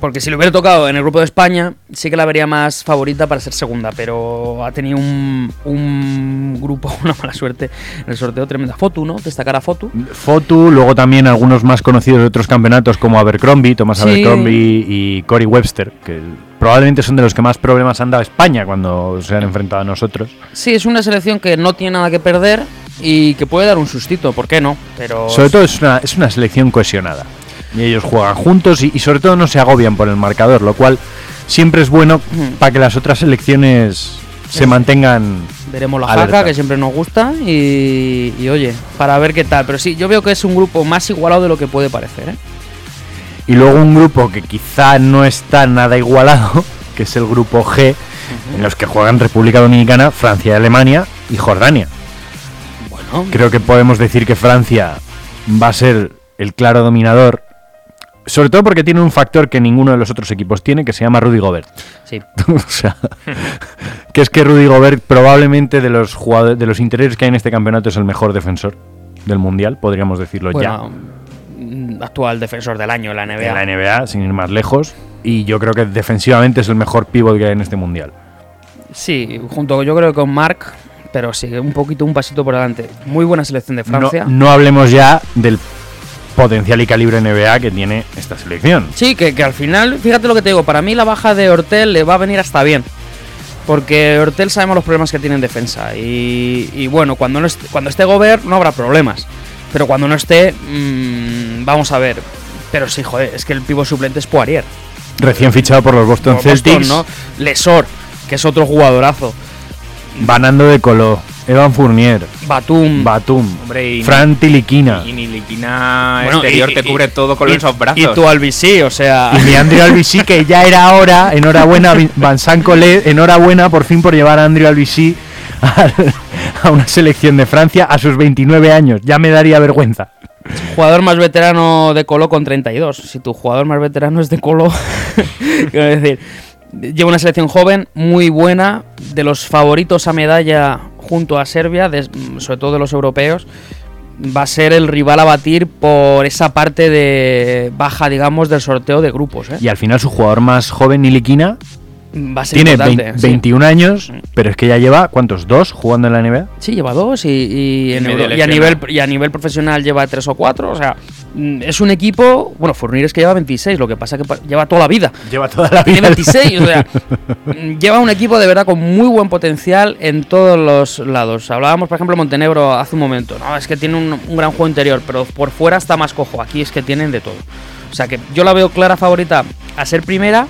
Porque si le hubiera tocado en el grupo de España, sí que la vería más favorita para ser segunda, pero ha tenido un, un grupo, una mala suerte en el sorteo tremenda. Fotu, ¿no? Destacar a Fotu. Fotu, luego también algunos más conocidos de otros campeonatos como Abercrombie, Thomas Sí. Abercrombie y Cory Webster, que probablemente son de los que más problemas han dado España cuando se han enfrentado a nosotros. Sí, es una selección que no tiene nada que perder y que puede dar un sustito, ¿por qué no? Pero Sobre todo es una, es una selección cohesionada. Y ellos juegan juntos y, y sobre todo no se agobian por el marcador, lo cual siempre es bueno para que las otras selecciones se mantengan... veremos la Alerta. jaca, que siempre nos gusta, y, y oye, para ver qué tal. Pero sí, yo veo que es un grupo más igualado de lo que puede parecer, ¿eh? Y luego un grupo que quizá no está nada igualado, que es el grupo G, en los que juegan República Dominicana, Francia y Alemania y Jordania. Creo que podemos decir que Francia va a ser el claro dominador, sobre todo porque tiene un factor que ninguno de los otros equipos tiene, que se llama Rudy Gobert. sí. o sea, que es que Rudy Gobert probablemente de los jugadores, de los interiores que hay en este campeonato es el mejor defensor del mundial, podríamos decirlo ya. Bueno, mm, actual defensor del año en la NBA. En la NBA, sin ir más lejos, y yo creo que defensivamente es el mejor pívot que hay en este mundial. Sí, junto yo creo que con Mark, pero sí, un poquito, un pasito por delante. Muy buena selección de Francia. no hablemos ya del potencial y calibre NBA que tiene esta selección. Sí, que, que al final, fíjate lo que te digo, para mí la baja de Hortel le va a venir hasta bien. Porque Hortel sabemos los problemas que tiene en defensa. Y, y bueno, cuando, no esté, cuando esté Gobert no habrá problemas. Pero cuando no esté, mm, vamos a ver. Pero sí, joder, es que el pivo suplente es Poirier. Recién fichado por los Boston Por Boston, Celtics. ¿no? Lesor, que es otro jugadorazo. Banando de Colo. Evan Fournier. Batum. Batum. Hombre, y- Fran Tiliquina. Y ni liquina Bueno, exterior y- te y- cubre todo con y- esos brazos. Y tu Albisi, o sea. Y mi Andrew Albisi, que ya era hora, enhorabuena, Vincent Collet, enhorabuena por fin por llevar a Andrew Albisi a, a una selección de Francia a sus 29 años. Ya me daría vergüenza. Jugador más veterano de Colo con 32. Si tu jugador más veterano es de Colo, quiero decir, lleva una selección joven muy buena, de los favoritos a medalla junto a Serbia, sobre todo de los europeos. Va a ser el rival a batir por esa parte de baja, digamos, del sorteo de grupos. ¿eh? Y al final su jugador más joven, Niliquina, Va a ser tiene importante, 20 sí. 21 años, pero es que ya lleva, ¿cuántos? ¿Dos jugando en la NBA? Sí, lleva dos y, y en medio Euro- y a, nivel, y a nivel profesional lleva tres o cuatro. O sea, mm, es un equipo. Bueno, Fournier es que lleva 26, lo que pasa que lleva toda la vida. Lleva toda la Tiene vida. 26, o sea, mm, lleva un equipo de verdad con muy buen potencial en todos los lados. Hablábamos, por ejemplo, de Montenegro hace un momento. No, es que tiene un, un gran juego interior, pero por fuera está más cojo. Aquí es que tienen de todo. O sea que yo la veo clara favorita a ser primera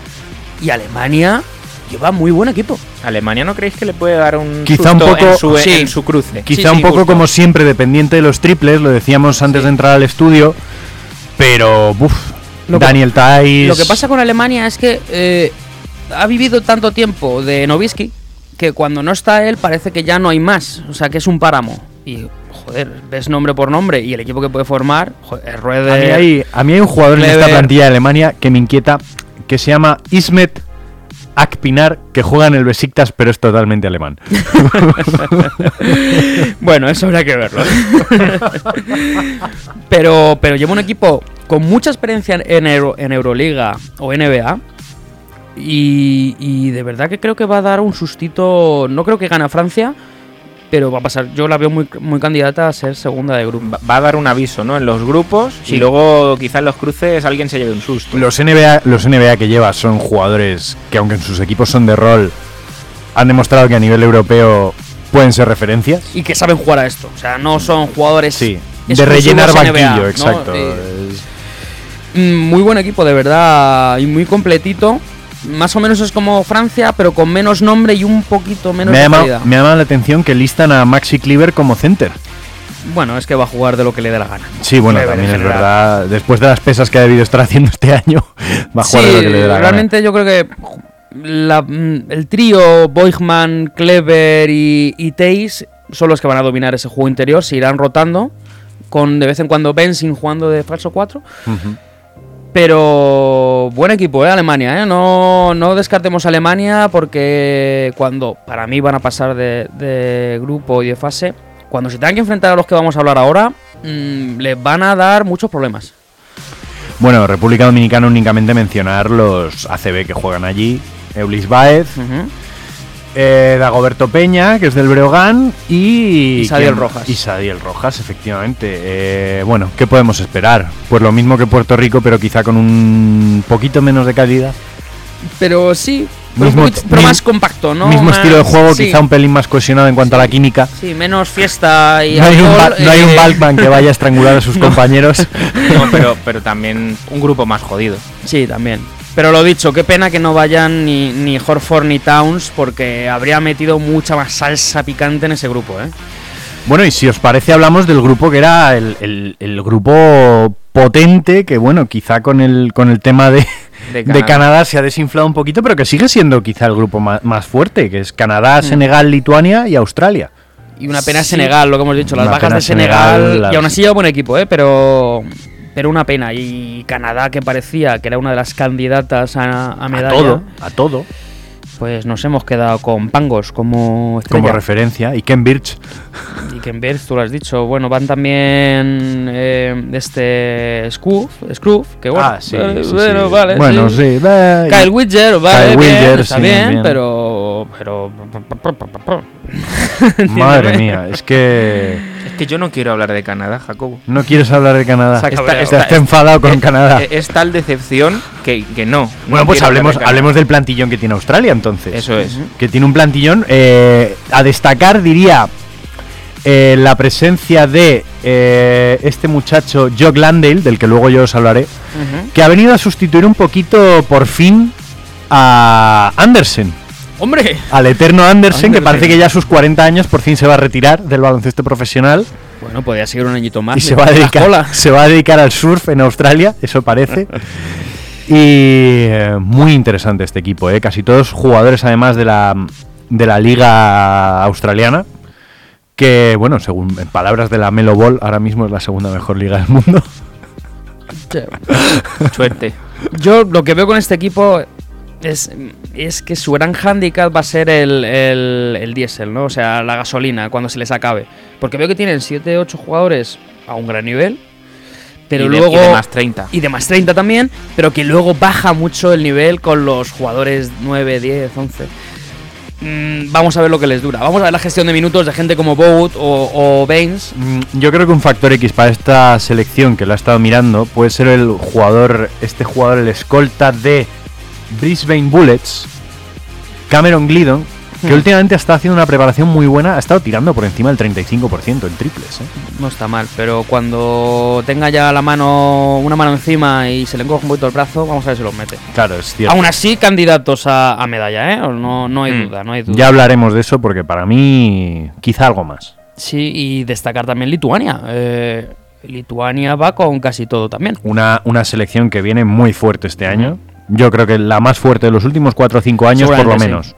y Alemania lleva muy buen equipo. ¿Alemania no creéis que le puede dar un Quizá un poco- en su, sí. en su cruce? Quizá Sí, un poco justo. como siempre, dependiente de los triples, lo decíamos antes de entrar al estudio, pero buf, Daniel Tais. Lo que pasa con Alemania es que eh, ha vivido tanto tiempo de Novisky que cuando no está él parece que ya no hay más. O sea, que es un páramo. Y, joder, ves nombre por nombre y el equipo que puede formar, joder, Rueder, A mí, hay, a mí hay un jugador en esta plantilla de Alemania que me inquieta, que se llama Ismet Akpinar, que juega en el Besiktas, pero es totalmente alemán. Bueno, eso habrá que verlo. pero, pero lleva un equipo con mucha experiencia en, Euro- en Euroliga o NBA. Y, y de verdad que creo que va a dar un sustito. No creo que gane a Francia, pero va a pasar. Yo la veo muy, muy candidata a ser segunda de grupo. Va, a dar un aviso, ¿no? En los grupos Sí. y luego quizá en los cruces alguien se lleve un susto. Los NBA, los NBA que lleva son jugadores que, aunque en sus equipos son de rol, han demostrado que a nivel europeo pueden ser referencias. Y que saben jugar a esto. O sea, no son jugadores. Sí, de rellenar NBA, banquillo, ¿no? exacto. Eh, Mm, Muy buen equipo, de verdad, y muy completito. Más o menos es como Francia, pero con menos nombre y un poquito menos me, ha de llamado, calidad. me ha llamado la atención que listan a Maxi Cleaver como center. Bueno, es que va a jugar de lo que le dé la gana. Sí, bueno, Cleaver, también es general. verdad. Después de las pesas que ha debido estar haciendo este año, va a jugar de lo que le dé la gana. realmente yo creo que la- mm, el trío Boigman, Clever y, y Teis son los que van a dominar ese juego interior, se irán rotando, con de vez en cuando Benzin jugando de falso 4. Ujú. Pero buen equipo, ¿eh? Alemania, ¿eh? No, no descartemos a Alemania porque cuando para mí van a pasar de, de grupo y de fase, cuando se tengan que enfrentar a los que vamos a hablar ahora, mm, les van a dar muchos problemas. Bueno, República Dominicana únicamente mencionar los ACB que juegan allí. Eulis Baez. Eh, Dagoberto Peña, que es del Breogán, y... Y Sadiel ¿quién? Rojas. Y Sadiel Rojas, efectivamente. Eh, bueno, ¿qué podemos esperar? Pues lo mismo que Puerto Rico, pero quizá con un poquito menos de calidad. Pero sí, pero, Mismo- un poquito- pero mi- más compacto, ¿no? Mismo Más- estilo de juego, sí, quizá un pelín más cohesionado en cuanto a la química. Sí, menos fiesta y No hay, un, Ba- no hay un eh, Balkman que vaya a estrangular a sus compañeros. No, pero, pero también un grupo más jodido. Sí, también. Pero lo dicho, qué pena que no vayan ni, ni Horford ni Towns porque habría metido mucha más salsa picante en ese grupo, ¿eh? Bueno, y si os parece, hablamos del grupo que era el, el- el grupo potente, que bueno, quizá con el, con el tema de, De de Canadá. Se ha desinflado un poquito, pero que sigue siendo quizá el grupo ma- más, fuerte, que es Canadá, Senegal, Lituania y Australia. Y una pena Sí. Senegal, lo que hemos dicho, las Una bajas de Senegal. Senegal, las- Y aún así lleva buen equipo, ¿eh? Pero, pero una pena. Y Canadá, que parecía que era una de las candidatas a, a A medalla, todo, a todo, pues nos hemos quedado con Pangos como estrella. como referencia. Y Ken Birch, Y que en Birch, tú lo has dicho. Bueno, van también eh, este Scroof, Scroof, que bueno, Ah, sí, eh, sí, bueno, sí. vale. Bueno, sí. Kyle Widger, vale, Kyle bien, Wilder, está bien, bien. pero pero Madre mía, es que que yo no quiero hablar de Canadá, Jacobo. No quieres hablar de Canadá. Estás Está- enfadado con Eh, Canadá. eh, Es tal decepción que, que no. Bueno, no pues hablemos, de hablemos del plantillón que tiene Australia entonces. Eso es. Que tiene un plantillón. eh, a destacar, diría, eh, la presencia de eh, este muchacho Jock Landale, del que luego yo os hablaré, que ha venido a sustituir un poquito, por fin, a Andersen. ¡Hombre! Al eterno Andersen, que parece que ya a sus 40 años por fin se va a retirar del baloncesto profesional Bueno, podría seguir un añito más. y se va, a dedicar, se va a dedicar al surf en Australia, eso parece. y eh, muy interesante este equipo, ¿eh? casi todos jugadores además de la, de la liga australiana, que bueno, según en palabras de la Melo Ball, ahora mismo es la segunda mejor liga del mundo. Suerte. Yo lo que veo con este equipo es, es que su gran handicap va a ser el, el, el diésel, ¿no? O sea, la gasolina cuando se les acabe. Porque veo que tienen 7, 8 jugadores a un gran nivel. Pero Y de- luego. y de más 30. Y de más 30 también. Pero que luego baja mucho el nivel con los jugadores 9, 10, 11. Mm, vamos a ver lo que les dura. Vamos a ver la gestión de minutos de gente como Boat o, o Baines. Mm, Yo creo que un factor X para esta selección que lo ha estado mirando puede ser el jugador, este jugador, el escolta de Brisbane Bullets, Cameron Glidon, que Hmm. últimamente está haciendo una preparación muy buena, ha estado tirando por encima del 35% en triples. ¿eh? No está mal, pero cuando tenga ya la mano, una mano encima y se le encoge un poquito el brazo, vamos a ver si los mete. Claro, es cierto. Aún así, candidatos a, a medalla, ¿eh? No, no hay Mm. duda, no hay duda. Ya hablaremos de eso porque para mí quizá algo más. Sí, y destacar también Lituania. Eh, Lituania va con casi todo también. Una, una selección que viene muy fuerte este año. Yo creo que la más fuerte de los últimos 4 o 5 años, por lo menos.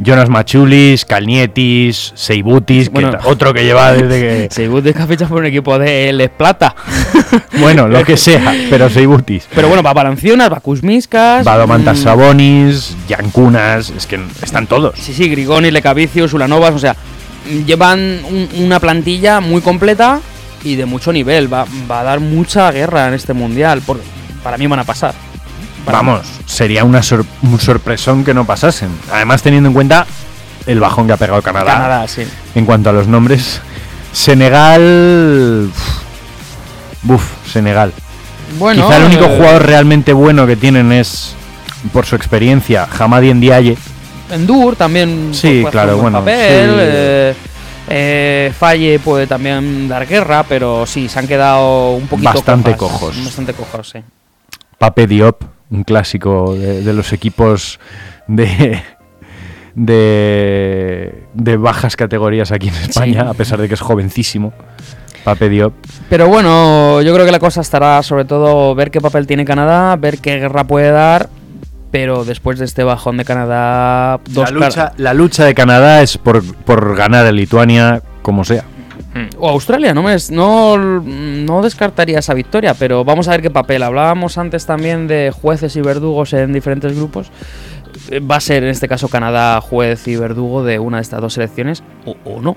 Jonas Machulis, Calnietis, Seibutis, que Bueno. otro que lleva desde que... De que fichas por un equipo de Les Plata. Bueno, lo que sea, pero Seibutis. Pero bueno, va Balanciunas, va Kuzmiskas. Badomantas mm, Sabonis, Yankunas, es que están todos. Sí, sí, Grigoni, Lecavicius, Ulanovas, o sea, llevan un- una plantilla muy completa y de mucho nivel. Va, va a dar mucha guerra en este mundial. por- para mí van a pasar. Vamos, sería una sor- un sorpresón que no pasasen. Además, teniendo en cuenta el bajón que ha pegado Canadá, Canadá, sí. en cuanto a los nombres. Senegal. Buf, Senegal. Bueno, Quizá el único eh, jugador realmente bueno que tienen es, por su experiencia, Hamadi Ndiaye. Endur también Sí, claro, bueno, papel. sí. eh, eh, Falle puede también dar guerra, pero sí, se han quedado un poquito Bastante cojos. Bastante cojos, sí. Pape Diop, un clásico de, de los equipos de, de, de bajas categorías aquí en España, Sí. a pesar de que es jovencísimo. Pape Diop. Pero bueno, yo creo que la cosa estará sobre todo ver qué papel tiene Canadá, ver qué guerra puede dar. Pero después de este bajón de Canadá, dos La lucha, la lucha de Canadá es por, por ganar a Lituania como sea. O Australia, no, me, no, no descartaría esa victoria, pero vamos a ver qué papel. Hablábamos antes también de jueces y verdugos en diferentes grupos. Eh, Va a ser en este caso Canadá juez y verdugo de una de estas dos selecciones, o, o no.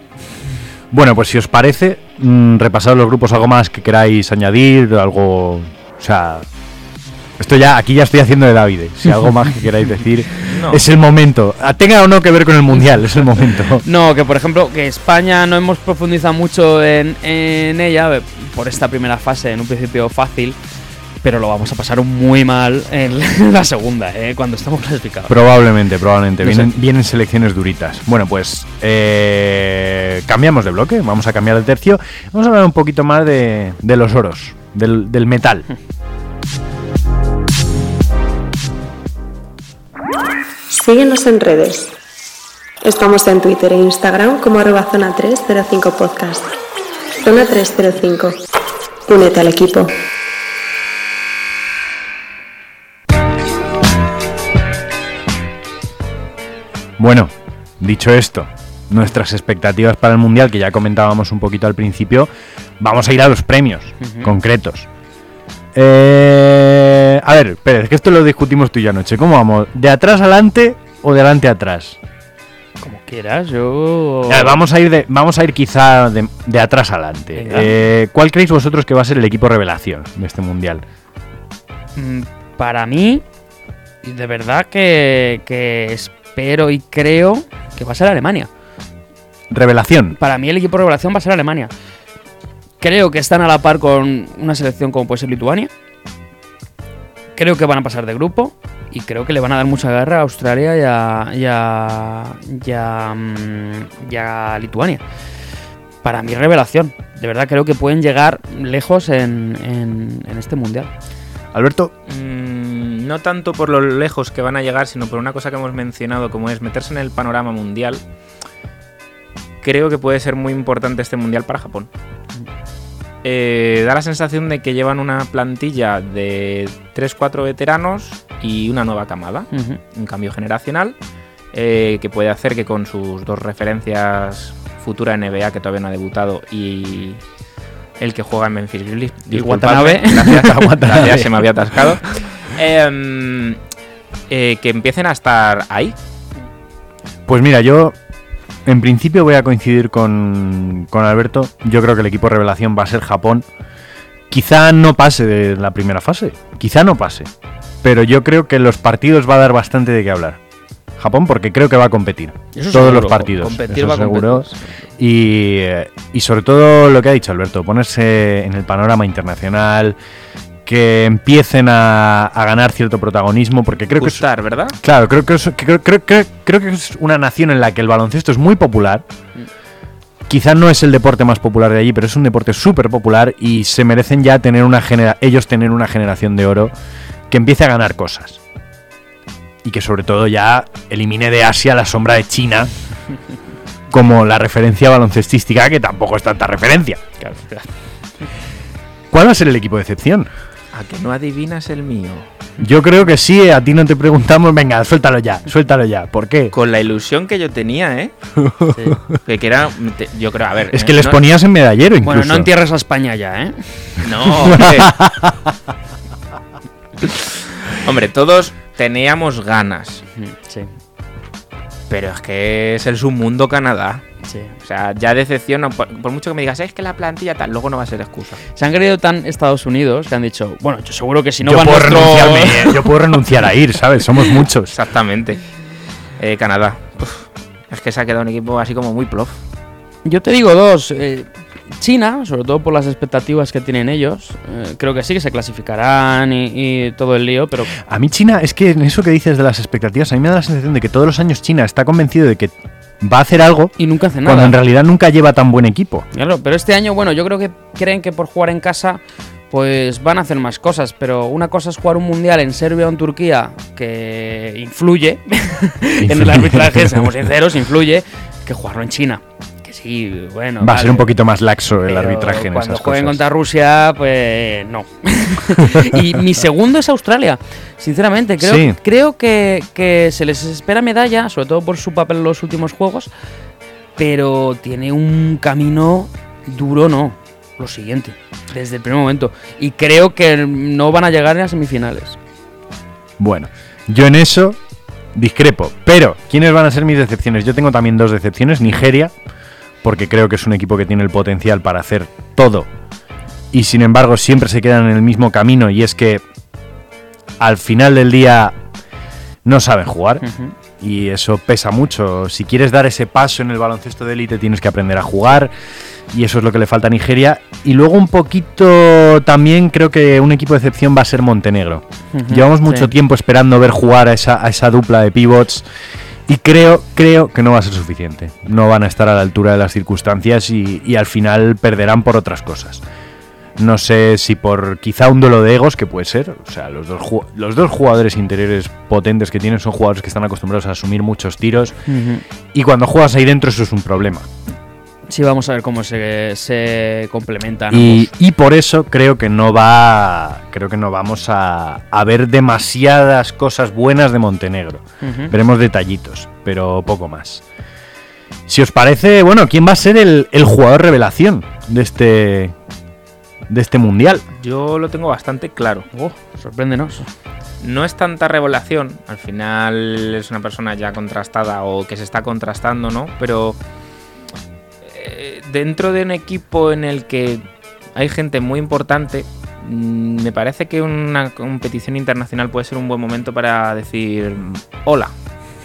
Bueno, pues si os parece, mm, repasad los grupos, algo más que queráis añadir, algo... O sea... Esto ya, aquí ya estoy haciendo de David. Si algo más que queráis decir, No. es el momento. Ah, Tenga o no que ver con el mundial, es el momento. No, que por ejemplo, que España no hemos profundizado mucho en, en ella eh, por esta primera fase, en un principio fácil, pero lo vamos a pasar muy mal en la segunda, eh, cuando estamos clasificados. Probablemente, probablemente. No. Vienen, vienen selecciones duritas. Bueno, pues eh, cambiamos de bloque, vamos a cambiar de tercio. Vamos a hablar un poquito más de, de los oros, del, del metal. Síguenos en redes. Estamos en Twitter e Instagram como arroba zona 305 podcast. Zona 305. Únete al equipo. Bueno, dicho esto, nuestras expectativas para el mundial, que ya comentábamos un poquito al principio, vamos a ir a los premios concretos. Eh, a ver, Pérez, que esto lo discutimos tú y yo anoche. ¿Cómo vamos? ¿De atrás adelante o de adelante atrás? Como quieras, yo... Ya, vamos a ir de, vamos a ir quizá de, de atrás adelante. Eh, ¿Cuál creéis vosotros que va a ser el equipo revelación de este mundial? Mm, Para mí, de verdad que, que espero y creo que va a ser Alemania. Revelación. Para mí el equipo revelación va a ser Alemania. Creo que están a la par con una selección como puede ser Lituania. Creo que van a pasar de grupo y creo que le van a dar mucha guerra a Australia y a, y a- y a, mm, y a Lituania. Para mí, revelación. De verdad, creo que pueden llegar lejos en, en- en este mundial. Alberto, Mm, no tanto por lo lejos que van a llegar, sino por una cosa que hemos mencionado, como es meterse en el panorama mundial. Creo que puede ser muy importante este mundial para Japón. Eh, da la sensación de que llevan una plantilla de 3-4 veteranos y una nueva camada. Un cambio generacional eh, que puede hacer que con sus dos referencias futura NBA que todavía no ha debutado y el que juega en Memphis Grizzlies gracias, Watanabe. gracias, se me había atascado Em, eh, que empiecen a estar ahí Pues mira, yo en principio voy a coincidir con, con Alberto. Yo creo que el equipo revelación va a ser Japón. Quizá no pase de la primera fase, quizá no pase. Pero yo creo que los partidos va a dar bastante de qué hablar. Japón porque creo que va a competir. Eso todos seguro, los partidos. competir eso va seguro. Y, eh, y sobre todo lo que ha dicho Alberto, ponerse en el panorama internacional, que empiecen a, a ganar cierto protagonismo, porque creo que es, gustar ¿verdad? Claro, creo que, es, que creo, creo- creo- creo que es una nación en la que el baloncesto es muy popular. Quizá no es el deporte más popular de allí, pero es un deporte súper popular y se merecen ya tener una genera ellos tener una generación de oro que empiece a ganar cosas. Y que sobre todo ya elimine de Asia la sombra de China como la referencia baloncestística, que tampoco es tanta referencia. ¿Cuál va a ser el equipo de excepción? A que no adivinas el mío Yo creo que sí, a ti no te preguntamos, venga, suéltalo ya, suéltalo ya. ¿Por qué? con la ilusión que yo tenía eh que, que era te- yo creo a ver Es eh, que les no- ponías en medallero incluso. Bueno, no entierres a España ya, ¿eh? No, hombre. hombre, todos teníamos ganas. Sí, Pero es que es el submundo Canadá. Sí. O sea, ya decepciona. Por, por mucho que me digas, es que la plantilla tal, luego no va a ser excusa. Se han creído tan Estados Unidos que han dicho, bueno, yo seguro que si no yo, van puedo nuestros- renunciarme, yo puedo renunciar a ir, ¿sabes? Somos muchos. Exactamente. Eh, Canadá. Uf, es que se ha quedado un equipo así como muy plof. Yo te digo dos. eh, China, sobre todo por las expectativas que tienen ellos, eh, creo que sí que se clasificarán y, y todo el lío, pero A mí China, es que en eso que dices de las expectativas, a mí me da la sensación de que todos los años China está convencido de que va a hacer algo y nunca cuando nada. en realidad nunca lleva tan buen equipo. Claro, pero este año, bueno, yo creo que creen que por jugar en casa, pues van a hacer más cosas. Pero una cosa es jugar un mundial en Serbia o en Turquía, que influye en el Influye. arbitraje, seamos sinceros, influye, que jugarlo en China. Sí, bueno. Va a ser un poquito más laxo el pero arbitraje en Cuando esas jueguen cosas. contra Rusia, pues no. y mi segundo es Australia. Sinceramente, creo, Sí. creo que, que se les espera medalla, sobre todo por su papel en los últimos juegos, pero tiene un camino duro, no. Lo siguiente, desde el primer momento. Y creo que no van a llegar a semifinales. Bueno, yo en eso discrepo. Pero, ¿quiénes van a ser mis decepciones? Yo tengo también dos decepciones. Nigeria, porque creo que es un equipo que tiene el potencial para hacer todo. Y sin embargo, siempre se quedan en el mismo camino. Y es que al final del día no saben jugar. Y eso pesa mucho. Si quieres dar ese paso en el baloncesto de élite, tienes que aprender a jugar. Y eso es lo que le falta a Nigeria. Y luego un poquito también creo que un equipo de excepción va a ser Montenegro. Llevamos mucho sí. tiempo esperando ver jugar a esa, a esa dupla de pivots. Y creo, creo que no va a ser suficiente. No van a estar a la altura de las circunstancias y, y al final perderán por otras cosas. No sé si por quizá un duelo de egos, que puede ser. O sea, los dos, los dos jugadores interiores potentes que tienen son jugadores que están acostumbrados a asumir muchos tiros. Y cuando juegas ahí dentro eso es un problema. Sí, vamos a ver cómo se, se complementan. Y, por eso creo que no va. Creo que no vamos a, a ver demasiadas cosas buenas de Montenegro. Veremos detallitos, pero poco más. Si os parece, bueno, ¿quién va a ser el, el jugador revelación de este. de este mundial? Yo lo tengo bastante claro. Oh, sorpréndenos. No es tanta revelación, al final es una persona ya contrastada o que se está contrastando, ¿no? Pero eh, dentro de un equipo en el que hay gente muy importante, mm, me parece que una competición internacional puede ser un buen momento para decir hola.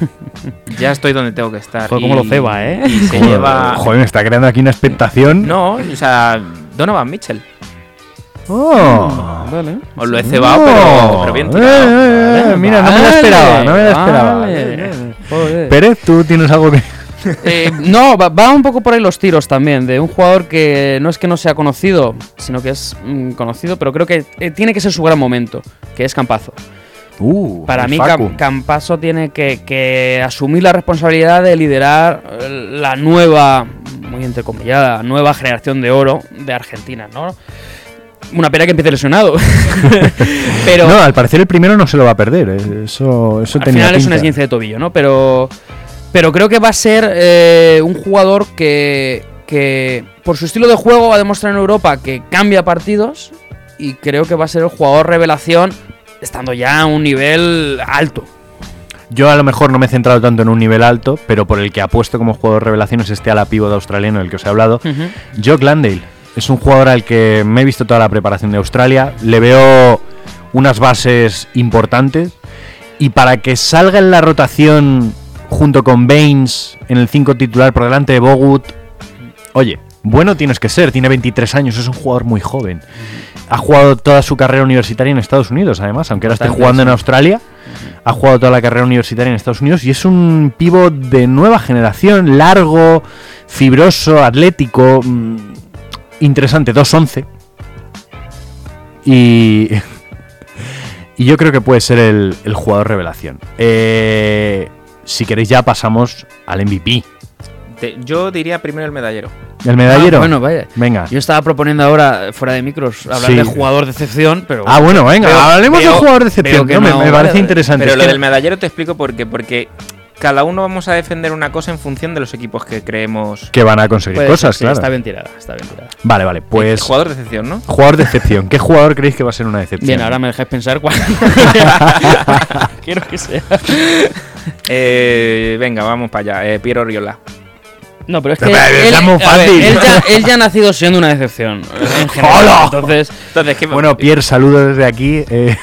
ya estoy donde tengo que estar. Joder, cómo lo ceba, ¿eh? Y se Como- lleva. Joder, me está creando aquí una expectación. No, o sea, Donovan Mitchell. Oh. Vale. Os lo he cebado, Oh. pero, pero bien tirado. Eh, eh, mira, no me lo esperaba, no me lo esperaba. Joder. Pérez, tú tienes algo que. Eh, no, va, va un poco por ahí los tiros también, de un jugador que no es que no sea conocido, sino que es mm, conocido, pero creo que eh, tiene que ser su gran momento, que es Campazo. Uh, Para mí. Cam- Campazo tiene que, que asumir la responsabilidad de liderar eh, la nueva, muy entrecomillada, nueva generación de oro de Argentina, ¿no? Una pena que empiece lesionado. pero No, al parecer el primero no se lo va a perder. Eso, eso al tenía final es un esguince de tobillo, ¿no? Pero, pero creo que va a ser eh, un jugador que, que, por su estilo de juego, va a demostrar en Europa que cambia partidos y creo que va a ser el jugador revelación estando ya a un nivel alto. Yo a lo mejor no me he centrado tanto en un nivel alto, pero por el que apuesto como jugador revelación es este ala pívot australiano del que os he hablado. Jock Landale es un jugador al que me he visto toda la preparación de Australia. Le veo unas bases importantes. Y para que salga en la rotación junto con Baines en el 5 titular por delante de Bogut, oye, bueno tienes que ser. Tiene 23 años, es un jugador muy joven. Ha jugado toda su carrera universitaria en Estados Unidos, además, aunque ahora esté jugando en. Australia. Ha jugado toda la carrera universitaria en Estados Unidos y es un pívot de nueva generación, largo, fibroso, atlético, mm, interesante, 2'11. Y, y yo creo que puede ser el, el jugador revelación. Eh, si queréis ya pasamos al MVP. Te- yo diría primero el medallero. ¿El medallero? Ah, bueno, vaya. Venga. Yo estaba proponiendo ahora, fuera de micros, hablar Sí. de jugador de excepción, pero. Ah, bueno, venga, Veo- hablemos del jugador de excepción. que no, me, no, me parece vale. interesante. Pero Es lo que- del medallero te explico por qué. Porque cada uno vamos a defender una cosa en función de los equipos que creemos. que van a conseguir puede cosas, ser, sí, claro. Está bien tirada, está bien tirada. Vale, vale, pues. Jugador de excepción, ¿no? Jugador de excepción. ¿Qué jugador creéis que va a ser una decepción? Bien, ahora me dejáis pensar cuál. Quiero que sea. Eh, venga, vamos para allá. Eh, Piero Oriola. No, pero es que. Él, es muy a ver, fácil. él, ya, él ya ha nacido siendo una decepción. En general. ¡Hola! Entonces. Entonces, ¿qué Bueno, Pierre, saludo desde aquí. eh,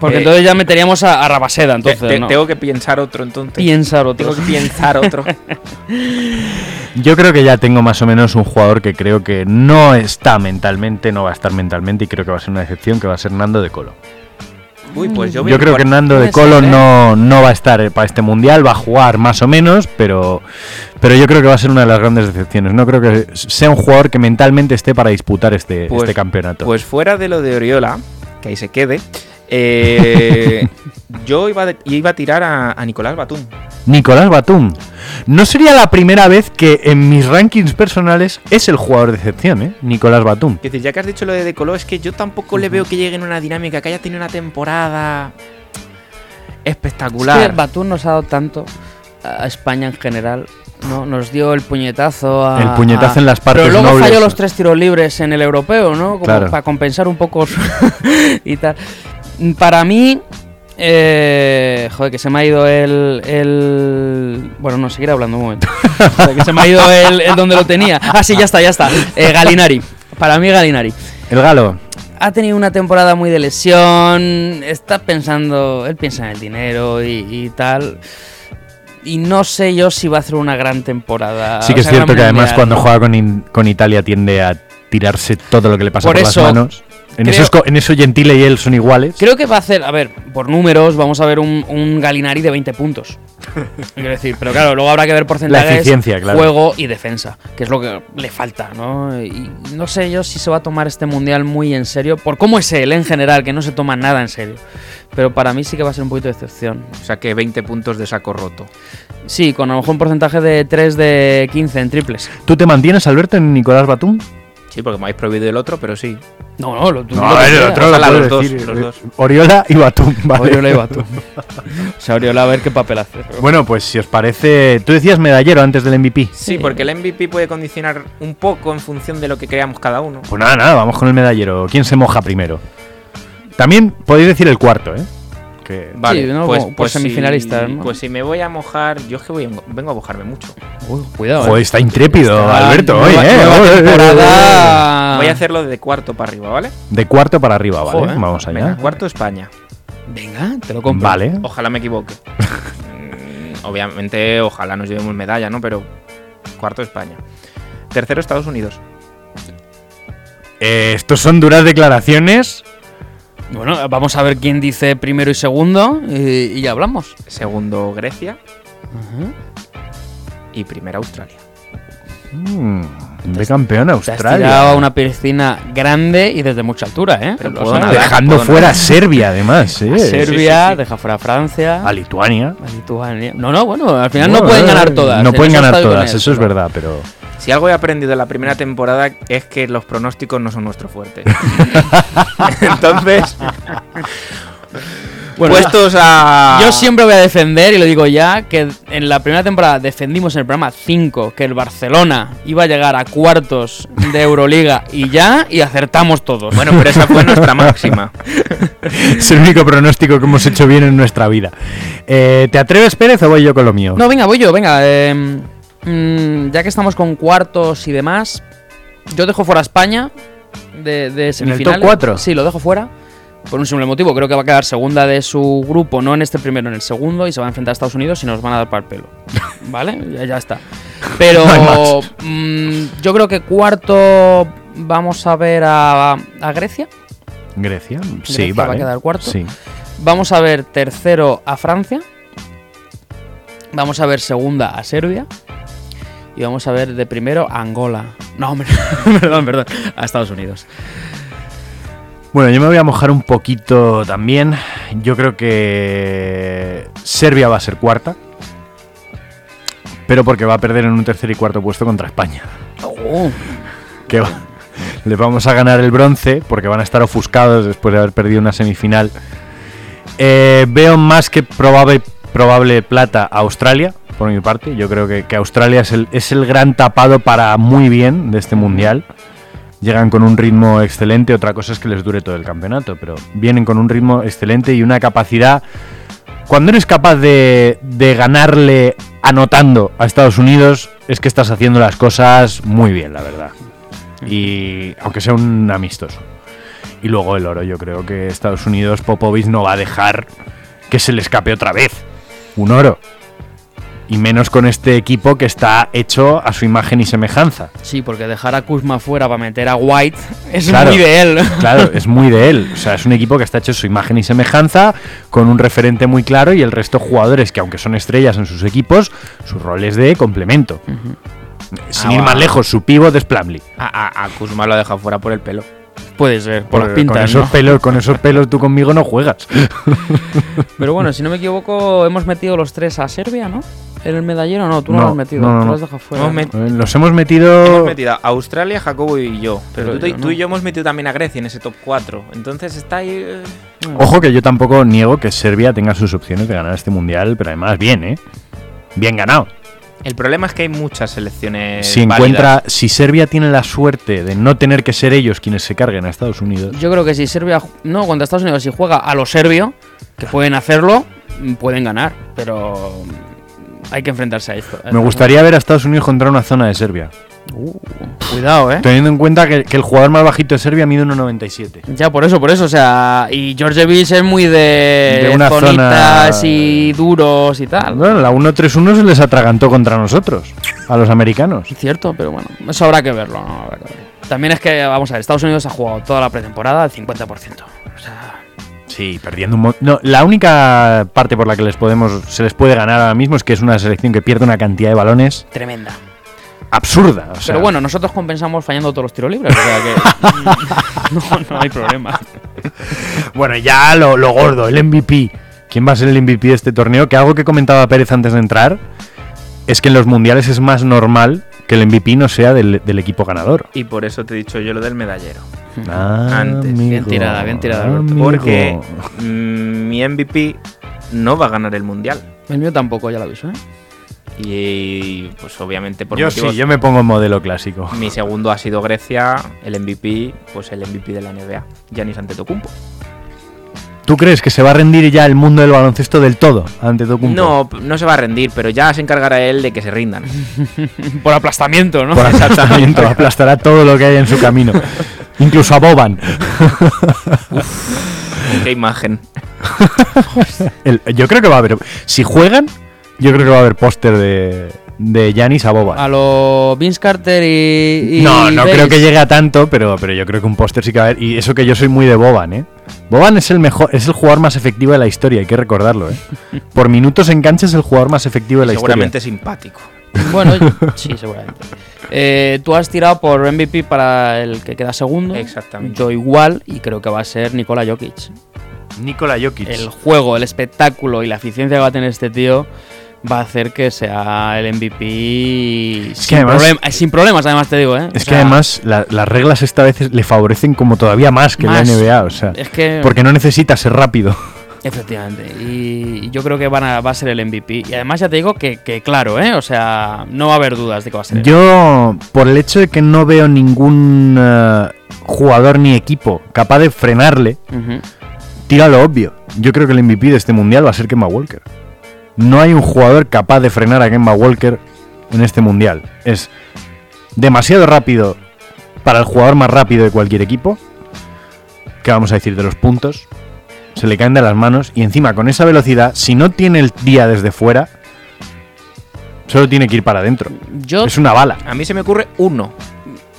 Porque Eh, entonces ya meteríamos a, a Rabaseda, te- entonces. te- ¿no? tengo que pensar otro entonces. Piensar otro. Tengo que pensar otro. yo creo que ya tengo más o menos un jugador que creo que no está mentalmente, no va a estar mentalmente y creo que va a ser una decepción, que va a ser Nando de Colo. Uy, pues yo, creo que Nando de Colo ¿eh? no, no va a estar eh, para este mundial, va a jugar más o menos, pero, pero yo creo que va a ser una de las grandes decepciones. No creo que sea un jugador que mentalmente esté para disputar este, Pues- este campeonato. Pues fuera de lo de Oriola, que ahí se quede, eh, yo iba, de- iba a tirar a, a Nicolás Batum. Nicolás Batum. No sería la primera vez que en mis rankings personales es el jugador de excepción, ¿eh? Nicolás Batum. Es decir, ya que has dicho lo de De Colo, es que yo tampoco le veo que llegue en una dinámica, que haya tenido una temporada espectacular. Es que Batún nos ha dado tanto a España en general. ¿no? Nos dio el puñetazo a. El puñetazo a- en las partes Pero luego nobles. falló los tres tiros libres en el europeo, ¿no? Como Claro. para compensar un poco su- y tal. Para mí. eh, joder, que se me ha ido el, el. Bueno, no, seguiré hablando un momento. Joder, que se me ha ido el, el donde lo tenía. Ah, sí, ya está, ya está. Eh, Galinari. Para mí, Galinari. El galo. ha tenido una temporada muy de lesión, está pensando, él piensa en el dinero y, y tal. Y no sé yo si va a hacer una gran temporada. Sí que o es cierto que además cuando juega con, con Italia tiende a tirarse todo lo que le pasa Por por, eso, las manos. En, creo- eso es co- en eso Gentile y él son iguales. Creo que va a hacer, a ver, por números, vamos a ver un, un Galinari de 20 puntos. Quiero decir, pero claro, luego habrá que ver porcentajes, eficiencia, claro. juego y defensa, que es lo que le falta, ¿no? Y no sé yo si se va a tomar este mundial muy en serio, por cómo es él en general, que no se toma nada en serio. Pero para mí sí que va a ser un poquito de excepción. O sea que 20 puntos de saco roto. Sí, con a lo mejor un porcentaje de 3 de 15 en triples. ¿Tú te mantienes, Alberto, en Nicolás Batum? Sí, porque me habéis prohibido el otro, pero sí. No, no, lo, tú No, lo a que ver, el otro lo los dos, decir, los eh, dos. Oriola y Batum. vale. Oriola y Batum. o sea, Oriola a ver qué papel hace. Bueno, pues si os parece. Tú decías medallero antes del MVP. Sí, porque el MVP puede condicionar un poco en función de lo que creamos cada uno. Pues nada, nada, vamos con el medallero. ¿Quién se moja primero? También podéis decir el cuarto, ¿eh? Que Vale, ¿no? pues, pues si- semifinalistas, ¿no? Pues si me voy a mojar, yo es que voy, vengo a mojarme mucho. Uy, cuidado. Joder, eh. está intrépido, Está Alberto, hoy, ¿eh? temporada. Voy a hacerlo de cuarto para arriba, ¿vale? De cuarto para arriba, ¿vale? Joder. Vamos allá. Venga, cuarto España. Venga, te lo compro. Vale. Ojalá me equivoque. Mm, Obviamente, ojalá nos llevemos medalla, ¿no? Pero cuarto España. Tercero Estados Unidos. Eh, estos son duras declaraciones. Bueno, vamos a ver quién dice primero y segundo y, y ya hablamos. Segundo Grecia. Y primera Australia. Mm, de campeón Te has tirado a Australia. una piscina grande y desde mucha altura, ¿eh? Pero Lo puedo sabes. nadar. Dejando puedo fuera a nadar. Serbia, además. ¿eh? A Serbia, sí, sí. deja fuera a Francia. A Lituania. a Lituania. No, no, bueno, al final no pueden eh, ganar todas. No en pueden ganar todas, eso es verdad, pero. Si algo he aprendido en la primera temporada es que los pronósticos no son nuestro fuerte. Entonces, Bueno, puestos a. Yo siempre voy a defender, y lo digo ya, que en la primera temporada defendimos en el programa 5 que el Barcelona iba a llegar a cuartos de Euroliga y ya, y acertamos todos. Bueno, pero esa fue nuestra máxima. Es el único pronóstico que hemos hecho bien en nuestra vida. Eh, ¿Te atreves, Pérez, o voy yo con lo mío? No, venga, voy yo, venga. eh, mm, ya que estamos con cuartos y demás, yo dejo fuera a España de, de top semifinales. cuatro? Sí, lo dejo fuera. Por un simple motivo, creo que va a quedar segunda de su grupo, no en este primero, en el segundo, y se va a enfrentar a Estados Unidos y nos van a dar para el pelo. ¿Vale? Ya, ya está. Pero No mm, yo creo que cuarto vamos a ver a, a Grecia. Grecia. Sí, Grecia va a vale. quedar cuarto. Sí. Vamos a ver tercero a Francia. Vamos a ver segunda a Serbia. Y vamos a ver de primero a Angola. No, perdón, perdón. A Estados Unidos. Bueno, yo me voy a mojar un poquito también. Yo creo que Serbia va a ser cuarta. Pero porque va a perder en un tercer y cuarto puesto contra España. Oh, Que va- les vamos a ganar el bronce porque van a estar ofuscados después de haber perdido una semifinal. Eh, veo más que probable, probable plata a Australia, por mi parte. Yo creo que, Australia es el, es el gran tapado para muy bien de este mundial. Llegan con un ritmo excelente, otra cosa es que les dure todo el campeonato, pero vienen con un ritmo excelente y una capacidad... Cuando eres capaz de, de ganarle anotando a Estados Unidos, es que estás haciendo las cosas muy bien, la verdad. Y aunque sea un amistoso. Y luego el oro, yo creo que Estados Unidos, Popovich no va a dejar que se le escape otra vez un oro. Y menos con este equipo que está hecho a su imagen y semejanza. sí, porque dejar a Kuzma fuera para meter a White es Claro. muy de él. Claro, es muy de él. O sea, es un equipo que está hecho a su imagen y semejanza, con un referente muy claro y el resto jugadores que aunque son estrellas en sus equipos, su rol es de complemento. Sin Ah, ir más lejos, su pívot es Plumlee. A, a- a Kuzma lo ha dejado fuera por el pelo. Puede ser, por las con pintas, esos ¿no? pelos, con esos pelos tú conmigo no juegas. Pero bueno, si no me equivoco, hemos metido los tres a Serbia, ¿no? En el medallero no, tú no, No, lo has metido, no, no, tú no. lo has dejado fuera. Los hemos metido. Hemos metido a Australia, Jacobo y yo. Pero, Pero tú, yo tú y yo hemos metido también a Grecia en ese top 4. Entonces está ahí. eh, Ojo que yo tampoco niego que Serbia tenga sus opciones de ganar este mundial, pero además bien, ¿eh? Bien ganado. El problema es que hay muchas selecciones. si válidas. encuentra, si Serbia tiene la suerte de no tener que ser ellos quienes se carguen a Estados Unidos, Yo creo que si Serbia, no, contra Estados Unidos, si juega a lo serbio, que pueden hacerlo, pueden ganar, pero hay que enfrentarse a esto. me gustaría ver a Estados Unidos contra una zona de Serbia. Cuidado, eh. Teniendo en cuenta que, que el jugador más bajito de Serbia mide 1,97. Ya, por eso, por eso, o sea, y Georgievich es muy de, De una zonitas zona- y duros y tal. Bueno, la 1-3-1 se les atragantó contra nosotros, a los americanos. Es cierto, pero bueno, eso habrá que verlo, ¿no? Habrá que verlo. También es que, vamos a ver, Estados Unidos ha jugado toda la pretemporada al 50%. O sea, Sí, perdiendo un No, la única parte por la que les podemos, se les puede ganar ahora mismo es que es una selección que pierde una cantidad de balones tremenda. Absurda. o sea, Pero bueno, nosotros compensamos fallando todos los tiros libres, o sea que no, no hay problema. Bueno, ya lo, lo gordo, el MVP. ¿Quién va a ser el MVP de este torneo? Que algo que comentaba Pérez antes de entrar es que en los mundiales es más normal que el MVP no sea del, del equipo ganador. Y por eso te he dicho yo lo del medallero. Ah, Antes. Bien tirada, bien tirada, amigo. Porque mm, mi MVP no va a ganar el mundial. El mío tampoco, ya lo aviso, ¿eh? Y pues obviamente por Yo motivos- sí, yo me pongo en modelo clásico. Mi segundo ha sido Grecia, el MVP, pues el MVP de la NBA, Giannis Antetokounmpo. ¿Tú crees que se va a rendir ya el mundo del baloncesto del todo ante Tocumpo? No, no se va a rendir, pero ya se encargará él de que se rindan. Por aplastamiento, ¿no? Por aplastamiento, aplastará todo lo que hay en su camino. Incluso a Boban. Qué imagen. El- yo creo que va a haber. Si juegan, yo creo que va a haber póster de, de Giannis a Boban. A lo Vince Carter y. y no, no Bates. creo que llegue a tanto, pero, pero yo creo que un póster sí que va a haber. Y eso que yo soy muy de Boban, ¿eh? Boban es el mejor, es el jugador más efectivo de la historia, hay que recordarlo, ¿eh? Por minutos en cancha es el jugador más efectivo de la Seguramente historia. simpático. Bueno, sí, seguramente. Eh, tú has tirado por MVP para el que queda segundo. Exactamente. Yo igual, y creo que va a ser Nikola Jokic. Nikola Jokic. El juego, el espectáculo y la eficiencia que va a tener este tío va a hacer que sea el MVP sin, además- problem- eh, sin problemas, además te digo, ¿eh? Es O que sea, además la- las reglas esta vez le favorecen como todavía más que Más. la NBA, o sea, Es que... porque no necesita ser rápido. Efectivamente, y yo creo que van a, va a ser el MVP. Y además ya te digo que, que claro, ¿eh? O sea, no va a haber dudas de que va a ser él. Yo, por el hecho de que no veo ningún eh, jugador ni equipo capaz de frenarle, tira lo obvio. Yo creo que el MVP de este mundial va a ser Kemba Walker. No hay un jugador capaz de frenar a Kemba Walker en este mundial. Es demasiado rápido para el jugador más rápido de cualquier equipo. ¿Qué vamos a decir de los puntos? Se le caen de las manos y encima con esa velocidad, si no tiene el día desde fuera, solo tiene que ir para adentro. Yo Es una bala. A mí se me ocurre uno.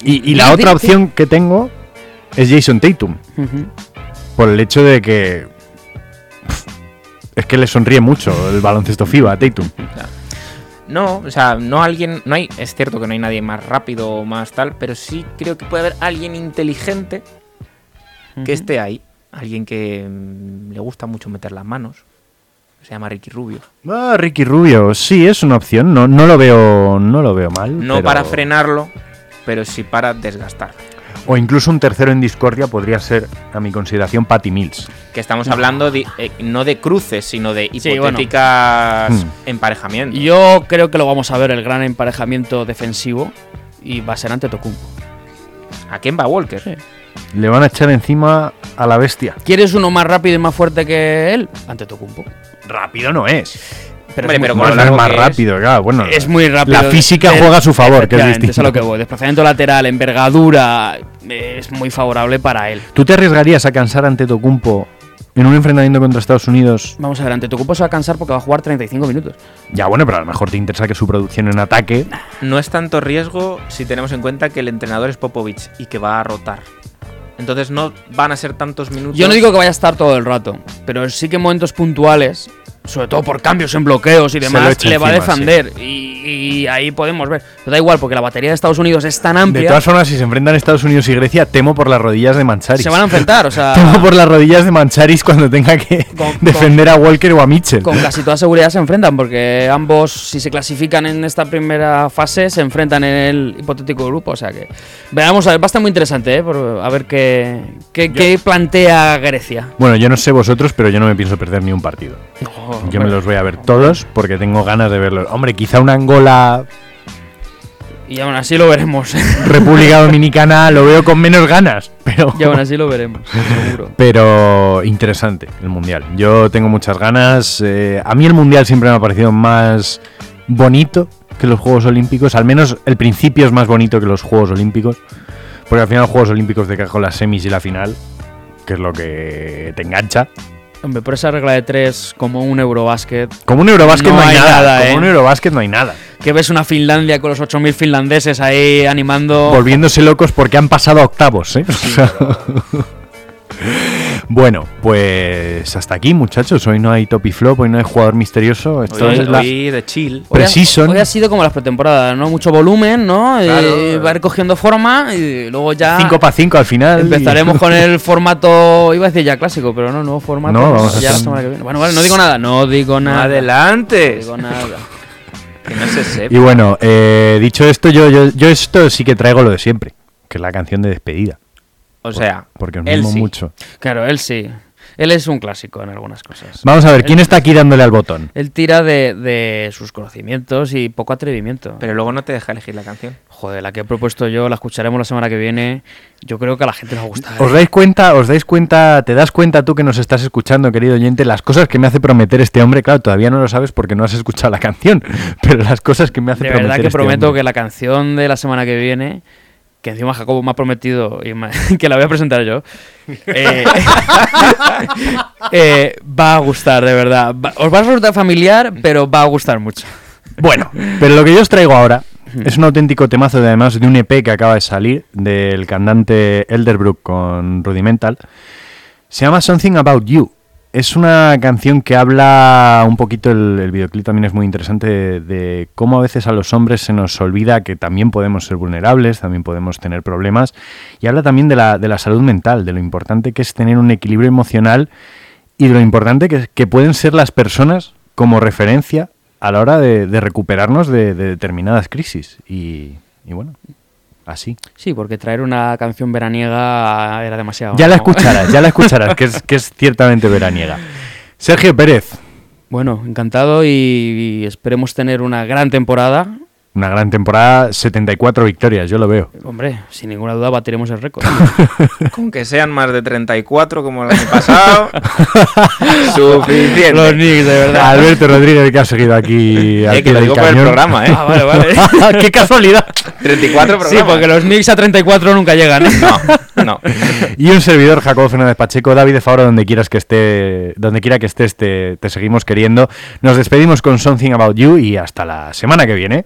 Y, la otra opción que tengo es Jason Tatum. Por el hecho de que. Es que le sonríe mucho el baloncesto FIBA a Tatum. No, o sea, no alguien. No hay. Es cierto que no hay nadie más rápido o más tal, pero sí creo que puede haber alguien inteligente que esté ahí. Alguien que mm, le gusta mucho meter las manos. Se llama Ricky Rubio. Ah, Ricky Rubio, sí, es una opción. No, no lo veo. No lo veo mal. No pero- para frenarlo, pero sí para desgastarlo. O incluso un tercero en discordia podría ser, a mi consideración, Patty Mills. Que estamos hablando de, eh, no de cruces, sino de Sí, bueno. hipotéticas Hmm. emparejamientos. Yo creo que lo vamos a ver el gran emparejamiento defensivo y va a ser ante Tocumpo. A Kemba Walker. Sí. Le van a echar encima a la bestia. ¿Quieres uno más rápido y más fuerte que él? Ante Tocumpo. Rápido no es. Pero, Hombre, es, muy, pero No con es lo largo más que es. rápido, claro. Bueno, es muy rápido. La física De- juega a su favor, que es distinto. es a lo que voy. Desplazamiento lateral, envergadura, es muy favorable para él. ¿Tú te arriesgarías a cansar ante Tocumpo en un enfrentamiento contra Estados Unidos? Vamos a ver, ante Tocumpo se va a cansar porque va a jugar 35 minutos. Ya, bueno, pero a lo mejor te interesa que su producción en ataque. No es tanto riesgo si tenemos en cuenta que el entrenador es Popovich y que va a rotar. Entonces no van a ser tantos minutos. Yo no digo que vaya a estar todo el rato, pero sí que en momentos puntuales, sobre todo por cambios en bloqueos y demás, le va a defender. Y, y ahí podemos ver. Pero da igual, porque la batería de Estados Unidos es tan De amplia. todas formas, si se enfrentan Estados Unidos y Grecia, temo por las rodillas de Mancharis. se van a enfrentar, o sea. Temo por las rodillas de Mancharis cuando tenga que Con- defender a Walker o a Mitchell. Con casi toda seguridad se enfrentan, porque ambos, si se clasifican en esta primera fase, se enfrentan en el hipotético grupo. O sea que. Veamos, a ver, va a estar muy interesante, ¿eh? Por- a ver qué, qué, qué plantea Grecia. Bueno, yo no sé vosotros, pero yo no me pienso perder ni un partido. Yo me los voy a ver todos porque tengo ganas de verlos. Hombre, quizá una Angola Y aún así lo veremos. República Dominicana lo veo con menos ganas, pero y aún así lo veremos, seguro. pero interesante el mundial. Yo tengo muchas ganas. eh, a mí el mundial siempre me ha parecido más bonito que los Juegos Olímpicos. Al menos el principio es más bonito que los Juegos Olímpicos, porque al final los Juegos Olímpicos te con las semis y la final, que es lo que te engancha. Hombre, por esa regla de tres, como un Eurobásquet, Como un Eurobásquet no, No hay nada. nada, como ¿eh? un Eurobásquet no hay nada. que ves una Finlandia con los 8.000 finlandeses ahí animando. Volviéndose locos porque han pasado a octavos, ¿eh? O sea, bueno, pues hasta aquí, muchachos. Hoy no hay top y flop, hoy no hay jugador misterioso. Esto Hoy, es la- hoy de chill. Hoy ha- Precision. Hoy ha sido como las pretemporadas, ¿no? Mucho volumen, ¿no? Claro. Eh, va a ir cogiendo forma y luego ya 5 para 5 al final. empezaremos con el formato, iba a decir ya clásico, pero no, nuevo formato. No, vamos a ya hacer la semana que viene. Bueno, vale, no digo nada, no digo nada. No Adelante. digo nada. Que no se sepa. Y bueno, eh, dicho esto, yo, yo, yo esto sí que traigo lo de siempre, que es la canción de despedida. O sea, Porque os él mimo sí. mucho. Claro, él sí. Él es un clásico en algunas cosas. Vamos a ver, ¿quién Él- está aquí dándole al botón? Él tira de, de sus conocimientos y poco atrevimiento. Pero luego no te deja elegir la canción. Joder, la que he propuesto yo, la escucharemos la semana que viene. Yo creo que a la gente le va a gustar. ¿Os dais cuenta, os dais cuenta, te das cuenta tú que nos estás escuchando, querido oyente, las cosas que me hace prometer este hombre? Claro, todavía no lo sabes porque no has escuchado la canción, pero las cosas que me hace De prometer verdad que este prometo hombre. que la canción de la semana que viene, que encima Jacobo me ha prometido y me- que la voy a presentar yo, eh, eh, va a gustar, de verdad. Va- os va a resultar familiar, pero va a gustar mucho. Bueno, pero lo que yo os traigo ahora es un auténtico temazo de además de un EP que acaba de salir del cantante Elderbrook con Rudimental. Se llama Something About You. Es una canción que habla un poquito, el, videoclip también es muy interesante, de, cómo a veces a los hombres se nos olvida que también podemos ser vulnerables, también podemos tener problemas. Y habla también de la, de la salud mental, de lo importante que es tener un equilibrio emocional y de lo importante que, que pueden ser las personas como referencia a la hora de, de recuperarnos de, de determinadas crisis. Y, y bueno, así. Sí, porque traer una canción veraniega era demasiado. Ya la escucharás, ya la escucharás, que es, que es ciertamente veraniega. Sergio Pérez, Bueno, encantado y, y esperemos tener una gran temporada. Una gran temporada, 74 victorias, yo lo veo. Hombre, sin ninguna duda batiremos el récord. Con que sean más de 34 como el año pasado, suficiente. Los Knicks, de verdad. Alberto Rodríguez, que ha seguido aquí. Eh, que lo digo por el programa, ¿eh? Ah, vale, vale. ¡Qué casualidad! 34 Sí, programas. porque los Knicks a 34 nunca llegan. ¿eh? No, no. Y un servidor, Jacobo Fernández Pacheco, David de Favor, donde quieras que esté, donde quiera que estés, te, te seguimos queriendo. Nos despedimos con Something About You y hasta la semana que viene.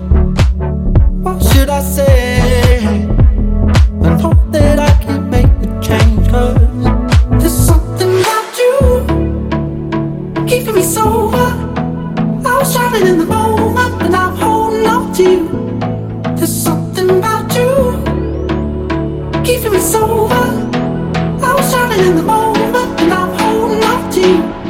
I that I can make there's something about you keeping me sober. I was driving in the moment, and I'm holding on to you. There's something about you keeping me sober. I was in the moment, and I'm holding on to you.